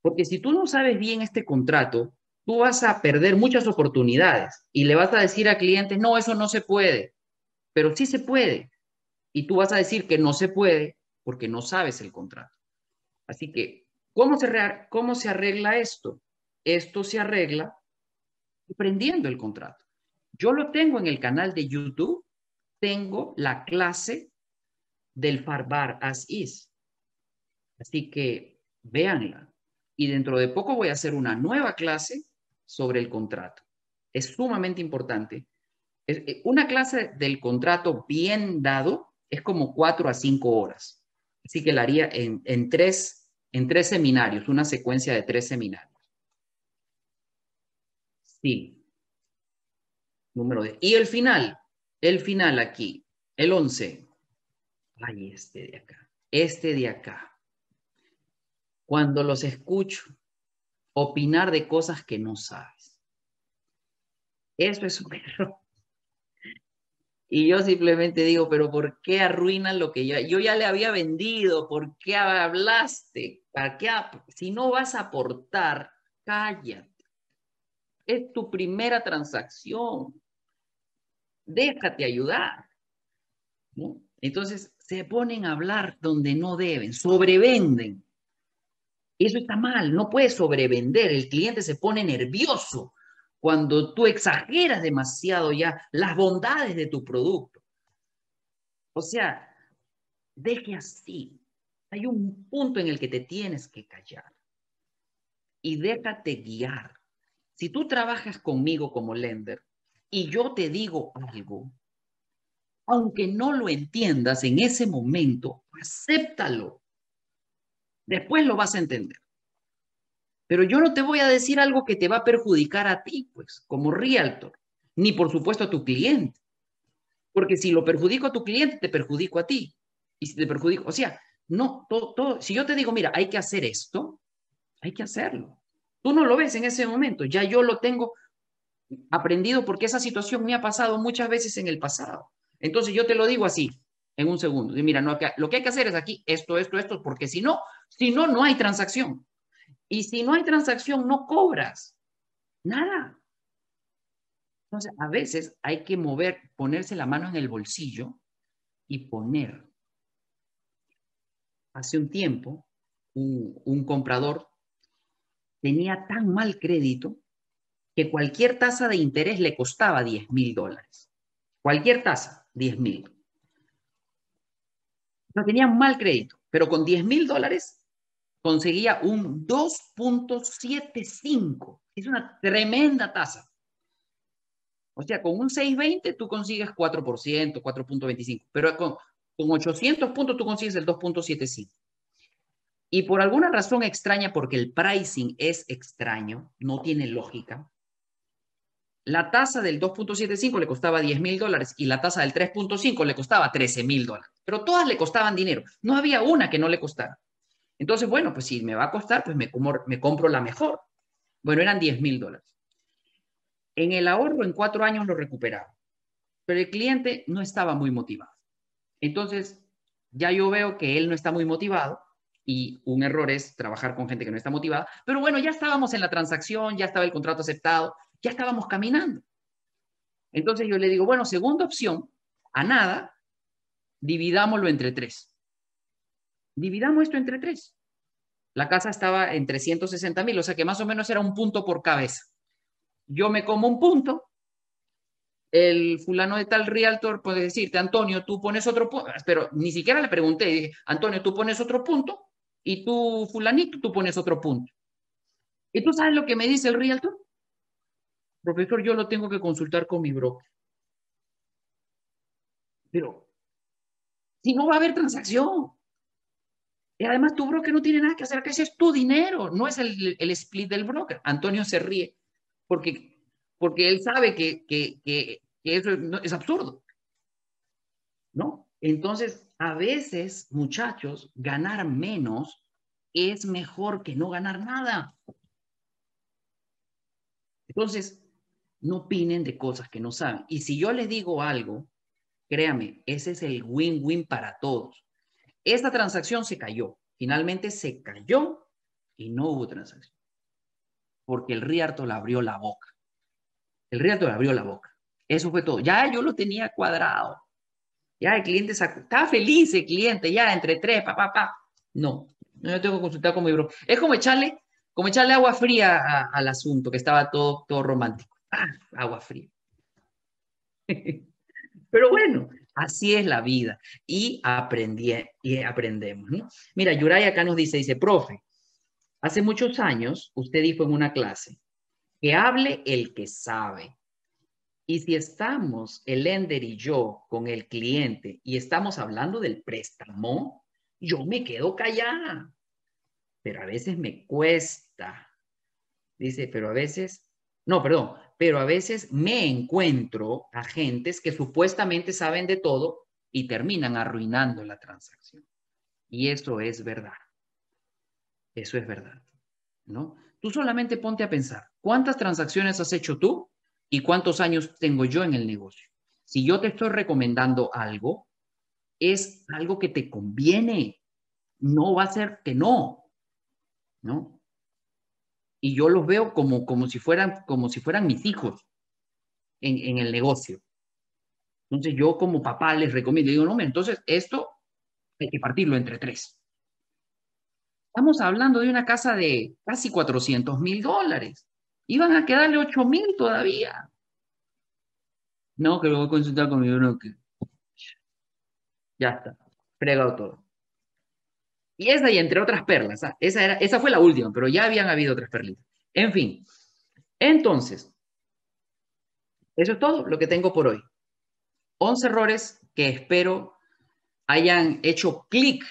Speaker 1: Porque si tú no sabes bien este contrato, tú vas a perder muchas oportunidades y le vas a decir a clientes, no, eso no se puede, pero sí se puede. Y tú vas a decir que no se puede porque no sabes el contrato. Así que, ¿cómo se, cómo se arregla esto? Esto se arregla prendiendo el contrato. Yo lo tengo en el canal de YouTube, tengo la clase del Farbar as is. Así que véanla. Y dentro de poco voy a hacer una nueva clase sobre el contrato. Es sumamente importante Eh, una clase del contrato bien dado es como cuatro a cinco horas. Así que la haría en, tres, en tres seminarios, una secuencia de tres seminarios. Sí. Número de. Y el final, el final aquí, el 11. Ay, este de acá, este de acá. Cuando los escucho opinar de cosas que no sabes. Eso es un error. Y yo simplemente digo, pero ¿por qué arruinan lo que yo, yo ya le había vendido? ¿Por qué hablaste? ¿Para qué? Si no vas a aportar, cállate. Es tu primera transacción. Déjate ayudar. Entonces se ponen a hablar donde no deben, sobrevenden. Eso está mal, no puedes sobrevender. El cliente se pone nervioso cuando tú exageras demasiado ya las bondades de tu producto. O sea, deje así. Hay un punto en el que te tienes que callar y déjate guiar. Si tú trabajas conmigo como lender y yo te digo algo, aunque no lo entiendas en ese momento, acéptalo. Después lo vas a entender. Pero yo no te voy a decir algo que te va a perjudicar a ti, pues, como realtor, ni por supuesto a tu cliente. Porque si lo perjudico a tu cliente, te perjudico a ti. Y si te perjudico, o sea, no, todo, todo, si yo te digo, mira, hay que hacer esto, hay que hacerlo. Tú no lo ves en ese momento, ya yo lo tengo aprendido porque esa situación me ha pasado muchas veces en el pasado. Entonces yo te lo digo así, en un segundo. Y mira, no, lo que hay que hacer es aquí esto, esto, esto, porque si no, si no, no hay transacción. Y si no hay transacción, no cobras nada. Entonces, a veces hay que mover, ponerse la mano en el bolsillo y poner. Hace un tiempo, un, comprador tenía tan mal crédito que cualquier tasa de interés le costaba 10 mil dólares. Cualquier tasa, 10 mil. No tenía mal crédito, pero con 10 mil dólares conseguía un 2.75. Es una tremenda tasa. O sea, con un 620 tú consigues 4%, 4.25, pero con, con 800 puntos tú consigues el 2.75. Y por alguna razón extraña, porque el pricing es extraño, no tiene lógica, la tasa del 2.75 le costaba 10 mil dólares y la tasa del 3.5 le costaba 13 mil dólares. Pero todas le costaban dinero. No había una que no le costara. Entonces, bueno, pues si me va a costar, pues me, me compro la mejor. Bueno, eran 10 mil dólares. En el ahorro, en cuatro años lo recuperaba. Pero el cliente no estaba muy motivado. Entonces, ya yo veo que él no está muy motivado y un error es trabajar con gente que no está motivada. Pero bueno, ya estábamos en la transacción, ya estaba el contrato aceptado, ya estábamos caminando. Entonces yo le digo, bueno, segunda opción, a nada, dividámoslo entre tres dividamos esto entre tres. La casa estaba en 360 mil, o sea que más o menos era un punto por cabeza. Yo me como un punto, el fulano de tal realtor puede decirte, Antonio, tú pones otro punto, pero ni siquiera le pregunté, dije, Antonio, tú pones otro punto y tú, fulanito, tú pones otro punto. ¿Y tú sabes lo que me dice el realtor? Profesor, yo lo tengo que consultar con mi broker. Pero, si no va a haber transacción, y además tu broker no tiene nada que hacer, que ese es tu dinero, no es el, split del broker. Antonio se ríe porque, porque él sabe que, eso es absurdo. ¿No? Entonces, a veces, muchachos, ganar menos es mejor que no ganar nada. Entonces, no opinen de cosas que no saben. Y si yo les digo algo, créame, ese es el win-win para todos. Esta transacción se cayó. Finalmente se cayó y no hubo transacción. Porque el Riarto le abrió la boca. El Riarto le abrió la boca. Eso fue todo. Ya yo lo tenía cuadrado. Ya el cliente sacó. Estaba feliz el cliente, ya entre tres, papá, papá. No, no yo tengo que consultar con mi bro. Es como echarle, como echarle agua fría al asunto, que estaba todo, todo romántico. Ah, agua fría. Pero bueno, Así es la vida y, aprendí, y aprendemos. ¿no? Mira, Yuray acá nos dice, dice, profe, hace muchos años usted dijo en una clase que hable el que sabe. Y si estamos, el lender y yo, con el cliente y estamos hablando del préstamo, yo me quedo callada. Pero a veces me cuesta. Dice, pero a veces, no, perdón, pero a veces me encuentro agentes que supuestamente saben de todo y terminan arruinando la transacción. Y eso es verdad. Eso es verdad, ¿no? Tú solamente ponte a pensar, ¿cuántas transacciones has hecho tú y cuántos años tengo yo en el negocio? Si yo te estoy recomendando algo, es algo que te conviene, no va a ser que no, ¿no? Y yo los veo como, como, si, fueran, como si fueran mis hijos en, en el negocio. Entonces yo como papá les recomiendo, digo, no, entonces esto hay que partirlo entre tres. Estamos hablando de una casa de casi 400 mil dólares. Iban a quedarle 8 mil todavía. No, que lo voy a consultar con mi broker. Ya está, fregado todo. Y esa y entre otras perlas, ¿ah? esa, era, esa fue la última, pero ya habían habido otras perlitas. En fin, entonces, eso es todo lo que tengo por hoy. 11 errores que espero hayan hecho clic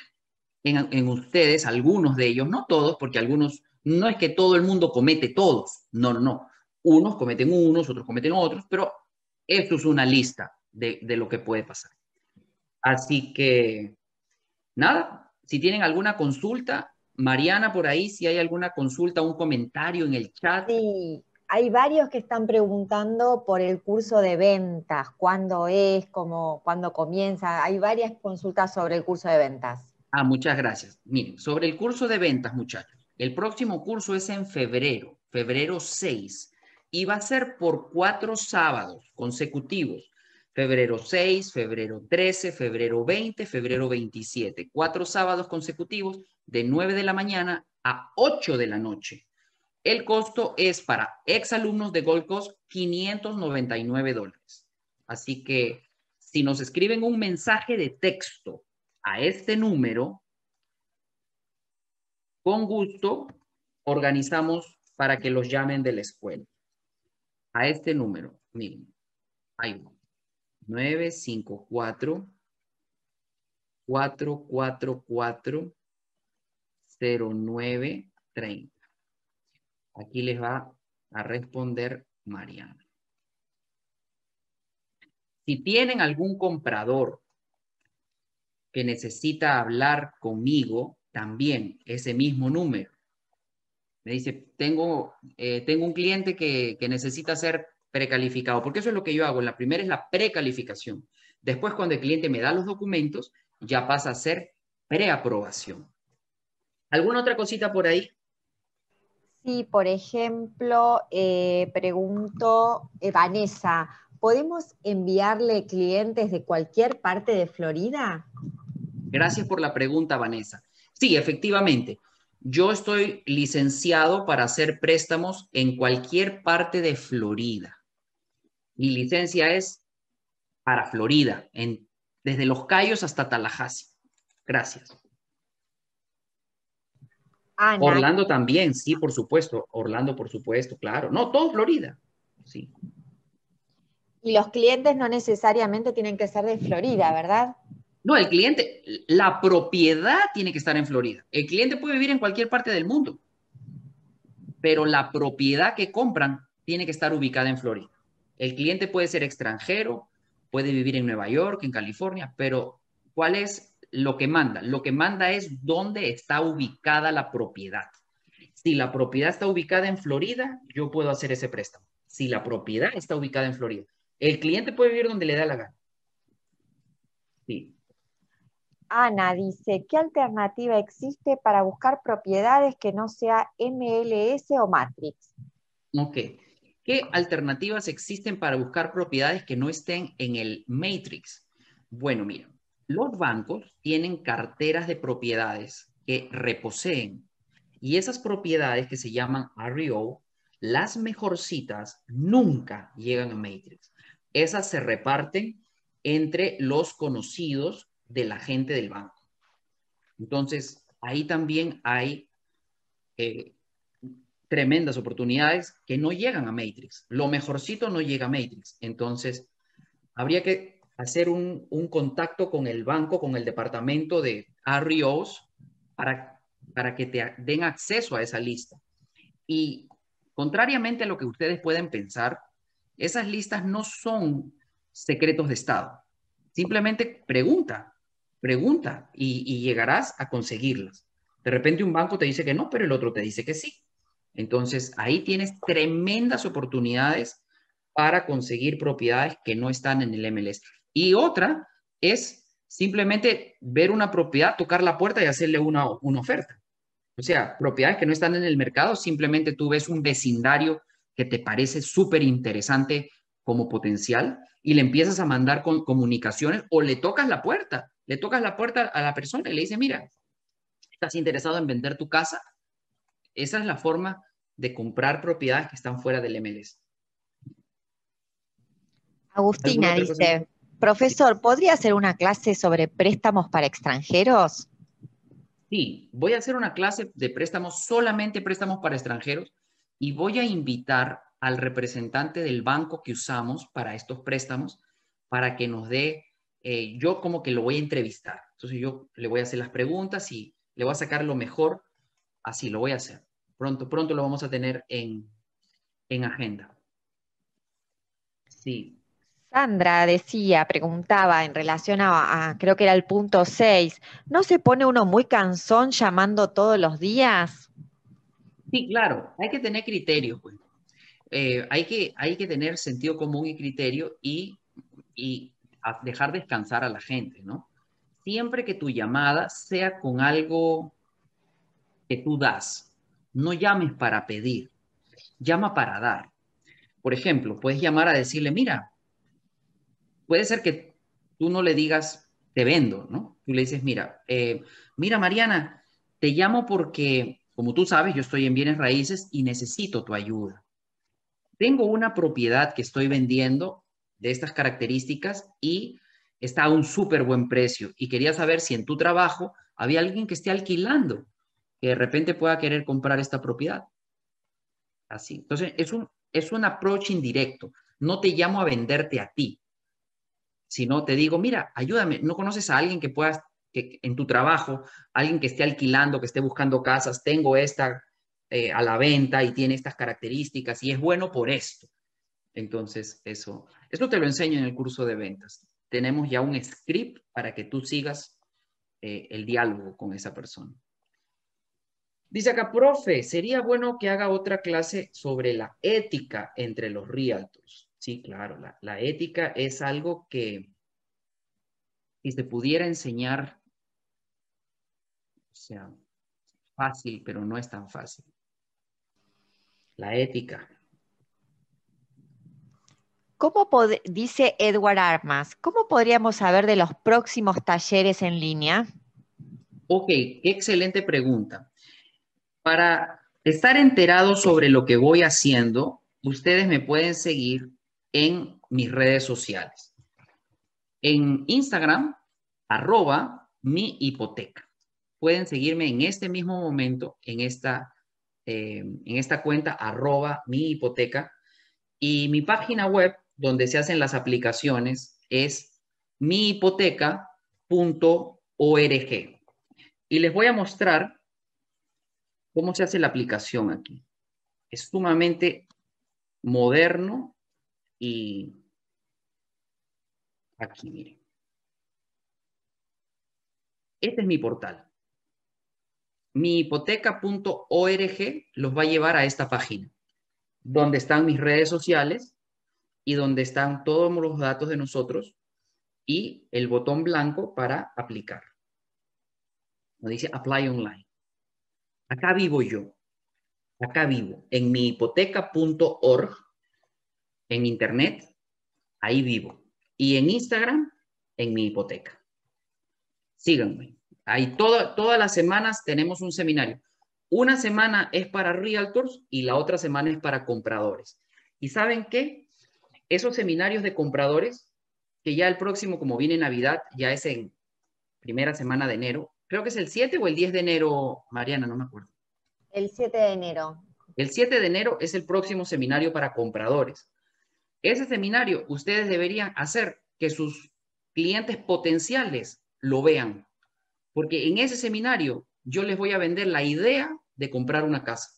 Speaker 1: en, ustedes, algunos de ellos, no todos, porque algunos, no es que todo el mundo comete todos, no, no, no. Unos cometen unos, otros cometen otros, pero esto es una lista de, de lo que puede pasar. Así que, nada, si tienen alguna consulta, Mariana, por ahí, si hay alguna consulta, un comentario en el chat.
Speaker 2: Sí, hay varios que están preguntando por el curso de ventas, cuándo es, cómo, cuándo comienza. Hay varias consultas sobre el curso de ventas.
Speaker 1: Ah, muchas gracias. Miren, sobre el curso de ventas, muchachos. El próximo curso es en febrero, febrero 6, y va a ser por cuatro sábados consecutivos. Febrero 6, febrero 13, febrero 20, febrero 27. Cuatro sábados consecutivos de 9 de la mañana a 8 de la noche. El costo es para exalumnos de Gold Coast 599 dólares. Así que si nos escriben un mensaje de texto a este número, con gusto organizamos para que los llamen de la escuela. A este número, miren, hay uno. 954 444 0930. Aquí les va a responder Mariana. Si tienen algún comprador que necesita hablar conmigo, también ese mismo número. Me dice, tengo, eh, tengo un cliente que, que necesita ser precalificado, porque eso es lo que yo hago. La primera es la precalificación. Después, cuando el cliente me da los documentos, ya pasa a ser preaprobación. ¿Alguna otra cosita por ahí?
Speaker 2: Sí, por ejemplo, eh, pregunto, eh, Vanessa, ¿podemos enviarle clientes de cualquier parte de Florida?
Speaker 1: Gracias por la pregunta, Vanessa. Sí, efectivamente. Yo estoy licenciado para hacer préstamos en cualquier parte de Florida. Mi licencia es para Florida, en, desde Los Cayos hasta Tallahassee. Gracias. Orlando también, sí, por supuesto. Orlando, por supuesto, claro. No, todo Florida. Sí.
Speaker 2: Y los clientes no necesariamente tienen que ser de Florida, ¿verdad?
Speaker 1: No, el cliente, la propiedad tiene que estar en Florida. El cliente puede vivir en cualquier parte del mundo, pero la propiedad que compran tiene que estar ubicada en Florida. El cliente puede ser extranjero, puede vivir en Nueva York, en California, pero ¿cuál es lo que manda? Lo que manda es dónde está ubicada la propiedad. Si la propiedad está ubicada en Florida, yo puedo hacer ese préstamo. Si la propiedad está ubicada en Florida, el cliente puede vivir donde le da la gana.
Speaker 2: Sí. Ana dice, ¿qué alternativa existe para buscar propiedades que no sea MLS o Matrix?
Speaker 1: Ok. ¿Qué alternativas existen para buscar propiedades que no estén en el Matrix? Bueno, mira, los bancos tienen carteras de propiedades que reposeen y esas propiedades que se llaman REO, las mejorcitas nunca llegan a Matrix. Esas se reparten entre los conocidos de la gente del banco. Entonces, ahí también hay eh, tremendas oportunidades que no llegan a Matrix. Lo mejorcito no llega a Matrix. Entonces, habría que hacer un, contacto con el banco, con el departamento de REOs para, para que te den acceso a esa lista. Y contrariamente a lo que ustedes pueden pensar, esas listas no son secretos de Estado. Simplemente pregunta, pregunta y, llegarás a conseguirlas. De repente un banco te dice que no, pero el otro te dice que sí. Entonces ahí tienes tremendas oportunidades para conseguir propiedades que no están en el MLS. Y otra es simplemente ver una propiedad, tocar la puerta y hacerle una, una oferta. O sea, propiedades que no están en el mercado, simplemente tú ves un vecindario que te parece súper interesante como potencial y le empiezas a mandar con comunicaciones o le tocas la puerta, le tocas la puerta a la persona y le dices, mira, ¿estás interesado en vender tu casa? Esa es la forma de comprar propiedades que están fuera del MLS.
Speaker 2: Agustina dice, profesor, ¿podría hacer una clase sobre préstamos para extranjeros?
Speaker 1: Sí, voy a hacer una clase de préstamos, solamente préstamos para extranjeros, y voy a invitar al representante del banco que usamos para estos préstamos para que nos dé, eh, yo como que lo voy a entrevistar. Entonces yo le voy a hacer las preguntas y le voy a sacar lo mejor, así lo voy a hacer. Pronto, pronto lo vamos a tener en, en agenda.
Speaker 2: Sí. Sandra decía, preguntaba en relación a, a, creo que era el punto 6, ¿no se pone uno muy cansón llamando todos los días?
Speaker 1: Sí, claro, hay que tener criterio, pues. Eh, hay, que, hay que tener sentido común y criterio y, y dejar descansar a la gente, ¿no? Siempre que tu llamada sea con algo tú das, no llames para pedir, llama para dar. Por ejemplo, puedes llamar a decirle, mira, puede ser que tú no le digas, te vendo, ¿no? Tú le dices, mira, eh, mira Mariana, te llamo porque como tú sabes, yo estoy en bienes raíces y necesito tu ayuda. Tengo una propiedad que estoy vendiendo de estas características y está a un súper buen precio y quería saber si en tu trabajo había alguien que esté alquilando, que de repente pueda querer comprar esta propiedad. Así. Entonces, es un, es un approach indirecto. No te llamo a venderte a ti, sino te digo, mira, ayúdame, ¿no conoces a alguien que pueda que en tu trabajo, alguien que esté alquilando, que esté buscando casas, tengo esta eh, a la venta y tiene estas características y es bueno por esto. Entonces, eso, eso te lo enseño en el curso de ventas. Tenemos ya un script para que tú sigas eh, el diálogo con esa persona. Dice acá, profe, sería bueno que haga otra clase sobre la ética entre los realtors. Sí, claro, la, la ética es algo que si se pudiera enseñar o sea, fácil, pero no es tan fácil. La ética.
Speaker 2: ¿Cómo dice Edward Armas, ¿cómo podríamos saber de los próximos talleres en línea?
Speaker 1: Ok, excelente pregunta. Para estar enterado sobre lo que voy haciendo, ustedes me pueden seguir en mis redes sociales. En Instagram, arroba mi hipoteca pueden seguirme en este mismo momento, en esta, eh, en esta cuenta, arroba mi hipoteca. Y mi página web, donde se hacen las aplicaciones, es mihipoteca.org. Y les voy a mostrar cómo se hace la aplicación aquí. Es sumamente moderno y aquí, miren. Este es mi portal mihipoteca.org los va a llevar a esta página, donde están mis redes sociales y donde están todos los datos de nosotros y el botón blanco para aplicar. Nos dice Apply Online. Acá vivo yo. Acá vivo. En mihipoteca.org, en Internet, ahí vivo. Y en Instagram, en mi hipoteca. Síganme. Ahí todas las semanas tenemos un seminario. Una semana es para realtors y la otra semana es para compradores. ¿Y saben qué? Esos seminarios de compradores, que ya el próximo, como viene Navidad, ya es en primera semana de enero, creo que es el 7 o el 10 de enero, Mariana, no me acuerdo.
Speaker 2: El 7 de enero.
Speaker 1: El 7 de enero es el próximo seminario para compradores. Ese seminario ustedes deberían hacer que sus clientes potenciales lo vean, porque en ese seminario yo les voy a vender la idea de comprar una casa.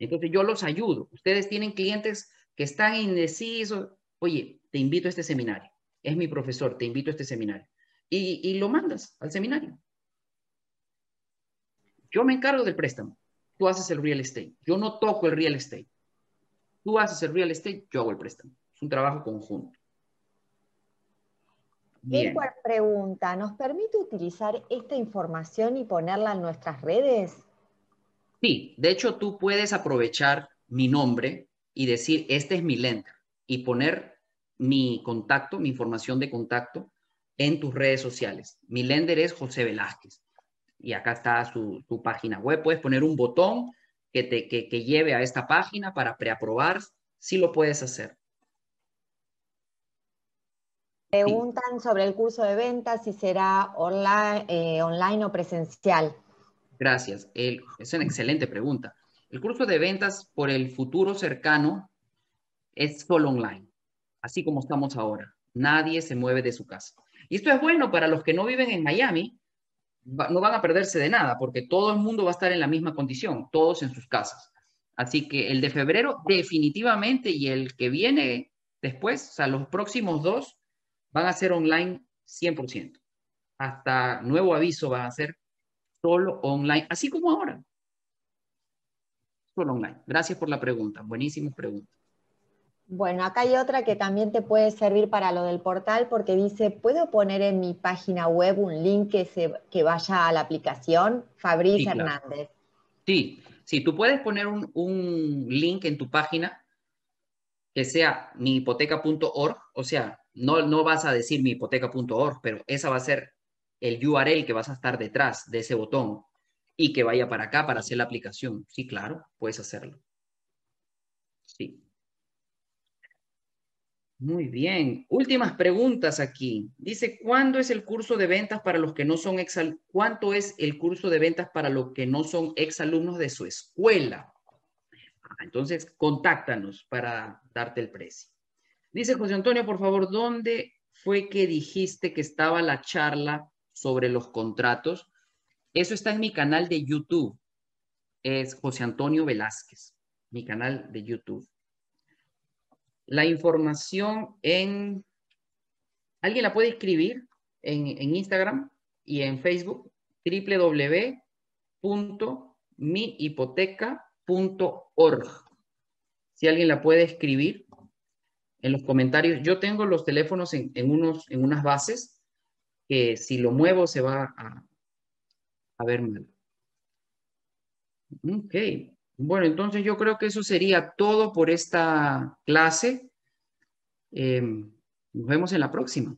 Speaker 1: Entonces yo los ayudo. Ustedes tienen clientes que están indecisos. Oye, te invito a este seminario. Es mi profesor, te invito a este seminario. Y, y lo mandas al seminario. Yo me encargo del préstamo. Tú haces el real estate. Yo no toco el real estate. Tú haces el real estate, yo hago el préstamo. Es un trabajo conjunto.
Speaker 2: Bien. pregunta, ¿nos permite utilizar esta información y ponerla en nuestras redes?
Speaker 1: Sí, de hecho tú puedes aprovechar mi nombre y decir, este es mi lender y poner mi contacto, mi información de contacto en tus redes sociales. Mi lender es José Velázquez y acá está su, página web. Puedes poner un botón que te que, lleve a esta página para preaprobar. Sí lo puedes hacer.
Speaker 2: Preguntan sobre el curso de ventas, si será online, eh, online o presencial.
Speaker 1: Gracias. es una excelente pregunta. El curso de ventas por el futuro cercano es solo online, así como estamos ahora. Nadie se mueve de su casa. Y esto es bueno para los que no viven en Miami, no van a perderse de nada, porque todo el mundo va a estar en la misma condición, todos en sus casas. Así que el de febrero definitivamente y el que viene después, o sea, los próximos dos, van a ser online 100%. Hasta nuevo aviso va a ser solo online, así como ahora. Solo online. Gracias por la pregunta. Buenísima pregunta.
Speaker 2: Bueno, acá hay otra que también te puede servir para lo del portal porque dice, ¿puedo poner en mi página web un link que, se, que vaya a la aplicación? Fabriz Hernández.
Speaker 1: Sí, sí, tú puedes poner un, un link en tu página que sea mihipoteca.org, o sea, no, no vas a decir mihipoteca.org, pero esa va a ser el URL que vas a estar detrás de ese botón y que vaya para acá para hacer la aplicación. Sí, claro, puedes hacerlo. Sí. Muy bien. Últimas preguntas aquí. Dice, ¿cuándo es el curso de ventas para los que no son ex ¿Cuánto es el curso de ventas para los que no son exalumnos de su escuela? Ah, entonces, contáctanos para darte el precio. Dice José Antonio, por favor, ¿dónde fue que dijiste que estaba la charla sobre los contratos? Eso está en mi canal de YouTube. Es José Antonio Velázquez, mi canal de YouTube. La información en... ¿Alguien la puede escribir en, en Instagram y en Facebook? www.mihipoteca.org. Si alguien la puede escribir, en los comentarios. Yo tengo los teléfonos en, unos, en unas bases que si lo muevo se va a, a ver mal. Ok. Bueno, entonces yo creo que eso sería todo por esta clase. Em, nos vemos en la próxima.